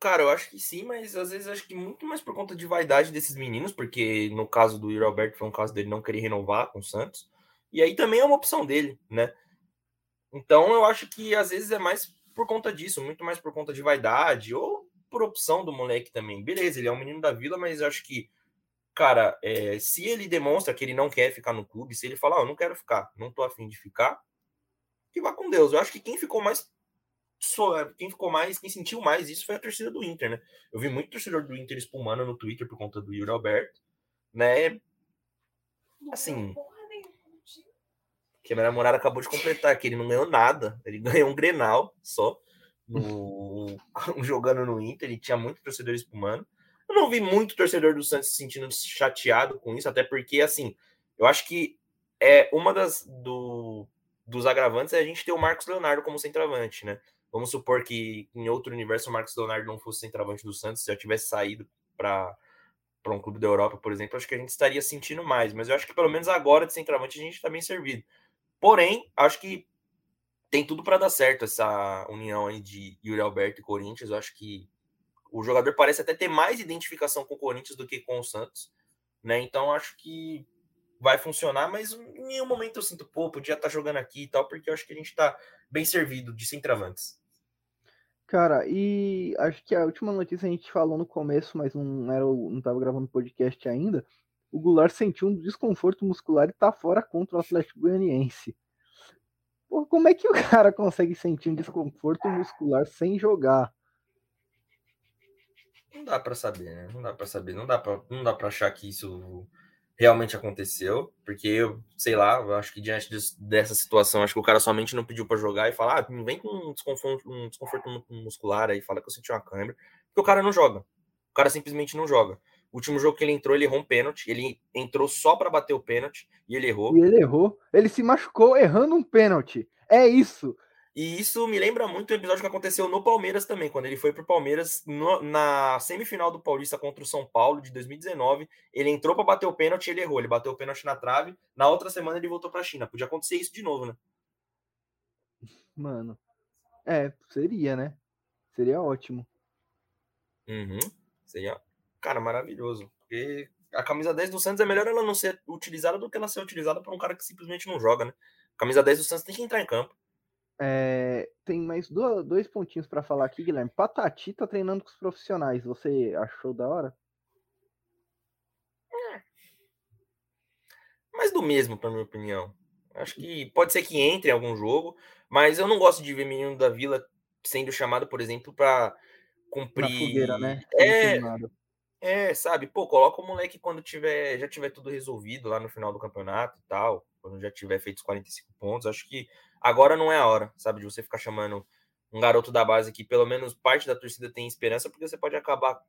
B: Cara, eu acho que sim, mas às vezes acho que muito mais por conta de vaidade desses meninos, porque no caso do Yuri Alberto foi um caso dele não querer renovar com o Santos. E aí também é uma opção dele, né? Então eu acho que às vezes é mais por conta disso, muito mais por conta de vaidade ou por opção do moleque também. Beleza, ele é um menino da vila, mas acho que, cara, é, se ele demonstra que ele não quer ficar no clube, se ele falar, oh, eu não quero ficar, não tô afim de ficar, que vá com Deus. Eu acho que quem ficou mais é, quem ficou mais, quem sentiu mais isso foi a torcida do Inter, né? Eu vi muito torcedor do Inter espumando no Twitter por conta do Yuri Alberto, né? Assim, que a minha namorada acabou de completar, que ele não ganhou nada, ele <laughs> ganhou um Grenal só, no, <laughs> jogando no Inter, ele tinha muito torcedor espumando. Eu não vi muito torcedor do Santos se sentindo chateado com isso, até porque, assim, eu acho que é uma das do, dos agravantes é a gente ter o Marcos Leonardo como centroavante, né? Vamos supor que em outro universo o Marcos Leonardo não fosse centroavante do Santos, se já tivesse saído para para um clube da Europa, por exemplo, acho que a gente estaria sentindo mais. Mas eu acho que pelo menos agora de centroavante a gente está bem servido. Porém, acho que tem tudo para dar certo essa união aí de Yuri Alberto e Corinthians. Eu acho que o jogador parece até ter mais identificação com o Corinthians do que com o Santos, né? Então acho que vai funcionar, mas em nenhum momento eu sinto, pô, podia estar tá jogando aqui e tal, porque eu acho que a gente está bem servido de centroavantes.
A: Cara, e acho que a última notícia a gente falou no começo, mas não era, não estava gravando podcast ainda. O Goulart sentiu um desconforto muscular e tá fora contra o Atlético Goianiense. Pô, como é que o <laughs> cara consegue sentir um desconforto muscular sem jogar?
B: Não dá para saber, né? Não dá para saber, não dá para não dá para achar que isso realmente aconteceu, porque eu, sei lá, eu acho que diante dessa situação, acho que o cara somente não pediu para jogar e falar, ah, vem com um desconforto, um desconforto muscular aí, fala que eu senti uma câimbra, porque o cara não joga. O cara simplesmente não joga. O último jogo que ele entrou, ele errou um pênalti, ele entrou só para bater o pênalti e ele errou.
A: E ele errou. Ele se machucou errando um pênalti. É isso.
B: E isso me lembra muito o episódio que aconteceu no Palmeiras também, quando ele foi pro Palmeiras no, na semifinal do Paulista contra o São Paulo de 2019. Ele entrou para bater o pênalti e ele errou. Ele bateu o pênalti na trave. Na outra semana ele voltou para a China. Podia acontecer isso de novo, né?
A: Mano. É, seria, né? Seria ótimo.
B: Uhum. Seria, cara, maravilhoso. Porque a camisa 10 do Santos é melhor ela não ser utilizada do que ela ser utilizada por um cara que simplesmente não joga, né? A camisa 10 do Santos tem que entrar em campo.
A: É, tem mais dois, dois pontinhos para falar aqui, Guilherme. Patati tá treinando com os profissionais. Você achou da hora?
B: É. Mais do mesmo, para minha opinião. Acho que pode ser que entre em algum jogo, mas eu não gosto de ver menino da Vila sendo chamado, por exemplo, para cumprir. Na fogueira, né? É, é, sabe? Pô, coloca o moleque quando tiver, já tiver tudo resolvido lá no final do campeonato e tal, quando já tiver feito os 45 pontos. Acho que agora não é a hora, sabe, de você ficar chamando um garoto da base que pelo menos parte da torcida tem esperança, porque você pode acabar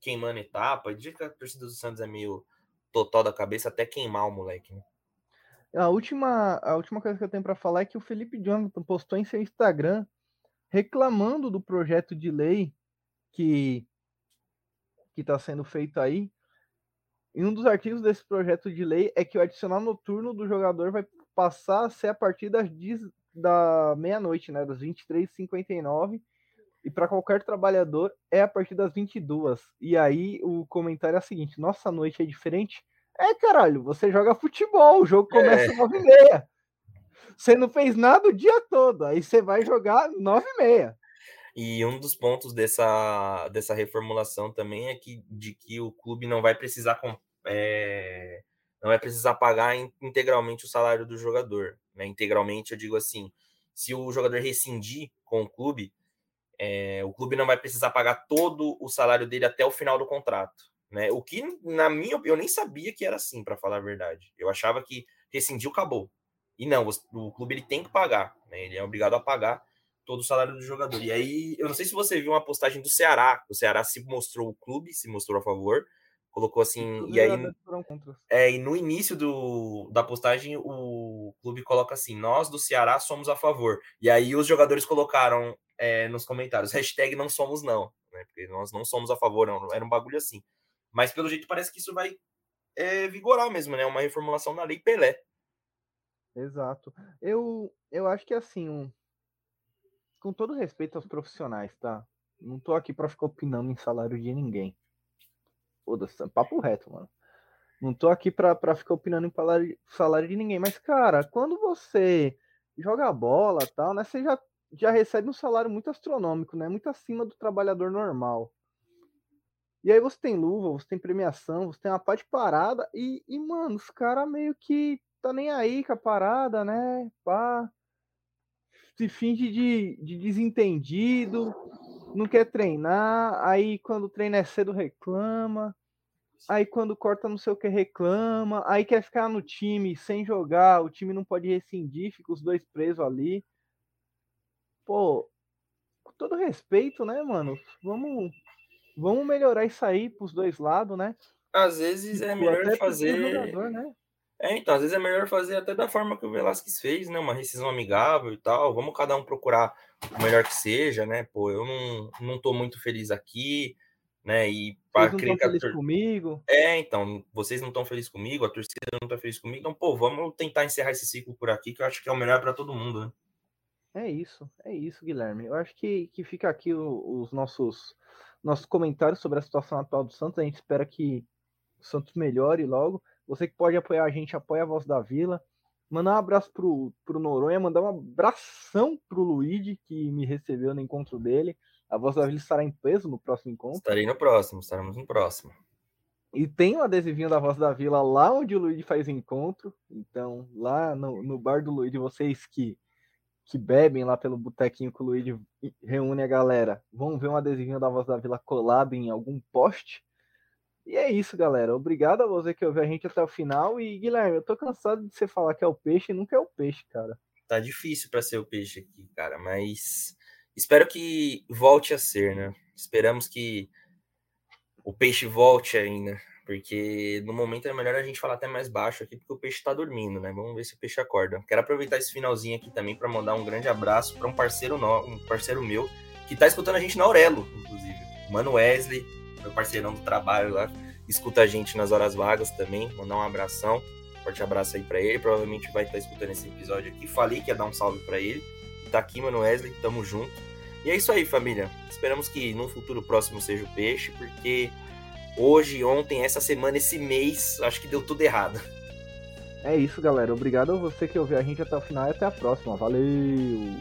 B: queimando etapa. E que a torcida do Santos é meio total da cabeça, até queimar o moleque, né?
A: A última, a última coisa que eu tenho para falar é que o Felipe Jonathan postou em seu Instagram reclamando do projeto de lei que que está sendo feito aí. E um dos artigos desse projeto de lei é que o adicional noturno do jogador vai passar a ser a partir das da meia-noite, né, das 23h59, e para qualquer trabalhador é a partir das 22. E aí o comentário é o seguinte: nossa noite é diferente? É, caralho, você joga futebol, o jogo começa às é. 9h30. Você não fez nada o dia todo, aí você vai jogar 9h30.
B: E um dos pontos dessa, dessa reformulação também é que de que o clube não vai precisar é, não vai precisar pagar integralmente o salário do jogador. Né? Integralmente, eu digo assim, se o jogador rescindir com o clube, é, o clube não vai precisar pagar todo o salário dele até o final do contrato. Né? O que, na minha eu nem sabia que era assim, para falar a verdade. Eu achava que rescindiu, acabou. E não, o, o clube ele tem que pagar, né? ele é obrigado a pagar todo o salário do jogador. E aí, eu não sei se você viu uma postagem do Ceará, o Ceará se mostrou o clube, se mostrou a favor, colocou assim, e aí é, e no início do, da postagem o clube coloca assim, nós do Ceará somos a favor. E aí os jogadores colocaram é, nos comentários, hashtag não somos não, né? Porque nós não somos a favor, não, era um bagulho assim. Mas pelo jeito parece que isso vai é, vigorar mesmo, né? Uma reformulação na Lei Pelé.
A: Exato. Eu, eu acho que assim, um, com todo respeito aos profissionais, tá? Não tô aqui para ficar opinando em salário de ninguém. Foda-se, papo reto, mano. Não tô aqui pra, pra ficar opinando em salário, salário de ninguém. Mas, cara, quando você joga bola tal, né? Você já, já recebe um salário muito astronômico, né? Muito acima do trabalhador normal. E aí você tem luva, você tem premiação, você tem uma parte parada e, e mano, os caras meio que tá nem aí com a parada, né? Pá. Se finge de, de desentendido, não quer treinar, aí quando treina é cedo reclama, aí quando corta não sei o que reclama, aí quer ficar no time sem jogar, o time não pode rescindir, fica os dois presos ali. Pô, com todo respeito, né, mano? Vamos Vamos melhorar isso aí pros dois lados, né?
B: Às vezes é melhor fazer. Jogador, né? É, então, às vezes é melhor fazer até da forma que o Velasquez fez, né? Uma rescisão amigável e tal. Vamos cada um procurar o melhor que seja, né? Pô, eu não, não tô muito feliz aqui, né? E
A: para vocês não estão felizes comigo.
B: É, então, vocês não estão felizes comigo, a torcida não tá feliz comigo. Então, pô, vamos tentar encerrar esse ciclo por aqui, que eu acho que é o melhor para todo mundo, né?
A: É isso, é isso, Guilherme. Eu acho que, que fica aqui o, os nossos nossos comentários sobre a situação atual do Santos. A gente espera que o Santos melhore logo. Você que pode apoiar a gente, apoia a Voz da Vila. Mandar um abraço pro, pro Noronha, mandar um abração pro Luigi, que me recebeu no encontro dele. A Voz da Vila estará em peso no próximo encontro.
B: Estarei no próximo, estaremos no próximo.
A: E tem um adesivinho da Voz da Vila lá onde o Luigi faz encontro. Então, lá no, no bar do Luigi, vocês que que bebem lá pelo botequinho que o Luigi reúne a galera, vão ver um adesivinho da Voz da Vila colado em algum poste. E é isso, galera. Obrigado a você que ouviu a gente até o final. E, Guilherme, eu tô cansado de você falar que é o peixe e nunca é o peixe, cara.
B: Tá difícil para ser o peixe aqui, cara, mas espero que volte a ser, né? Esperamos que o peixe volte ainda. Porque no momento é melhor a gente falar até mais baixo aqui, porque o peixe tá dormindo, né? Vamos ver se o peixe acorda. Quero aproveitar esse finalzinho aqui também para mandar um grande abraço para um parceiro no, um parceiro meu que tá escutando a gente na Aurelo, inclusive. Mano Wesley, meu parceirão do trabalho lá, escuta a gente nas horas vagas também. Mandar um abração, forte abraço aí para ele. Provavelmente vai estar tá escutando esse episódio aqui. Falei que ia dar um salve para ele. Tá aqui, Mano Wesley, tamo junto. E é isso aí, família. Esperamos que no futuro próximo seja o peixe, porque hoje, ontem, essa semana, esse mês, acho que deu tudo errado.
A: É isso, galera. Obrigado a você que ouviu a gente até o final e até a próxima. Valeu!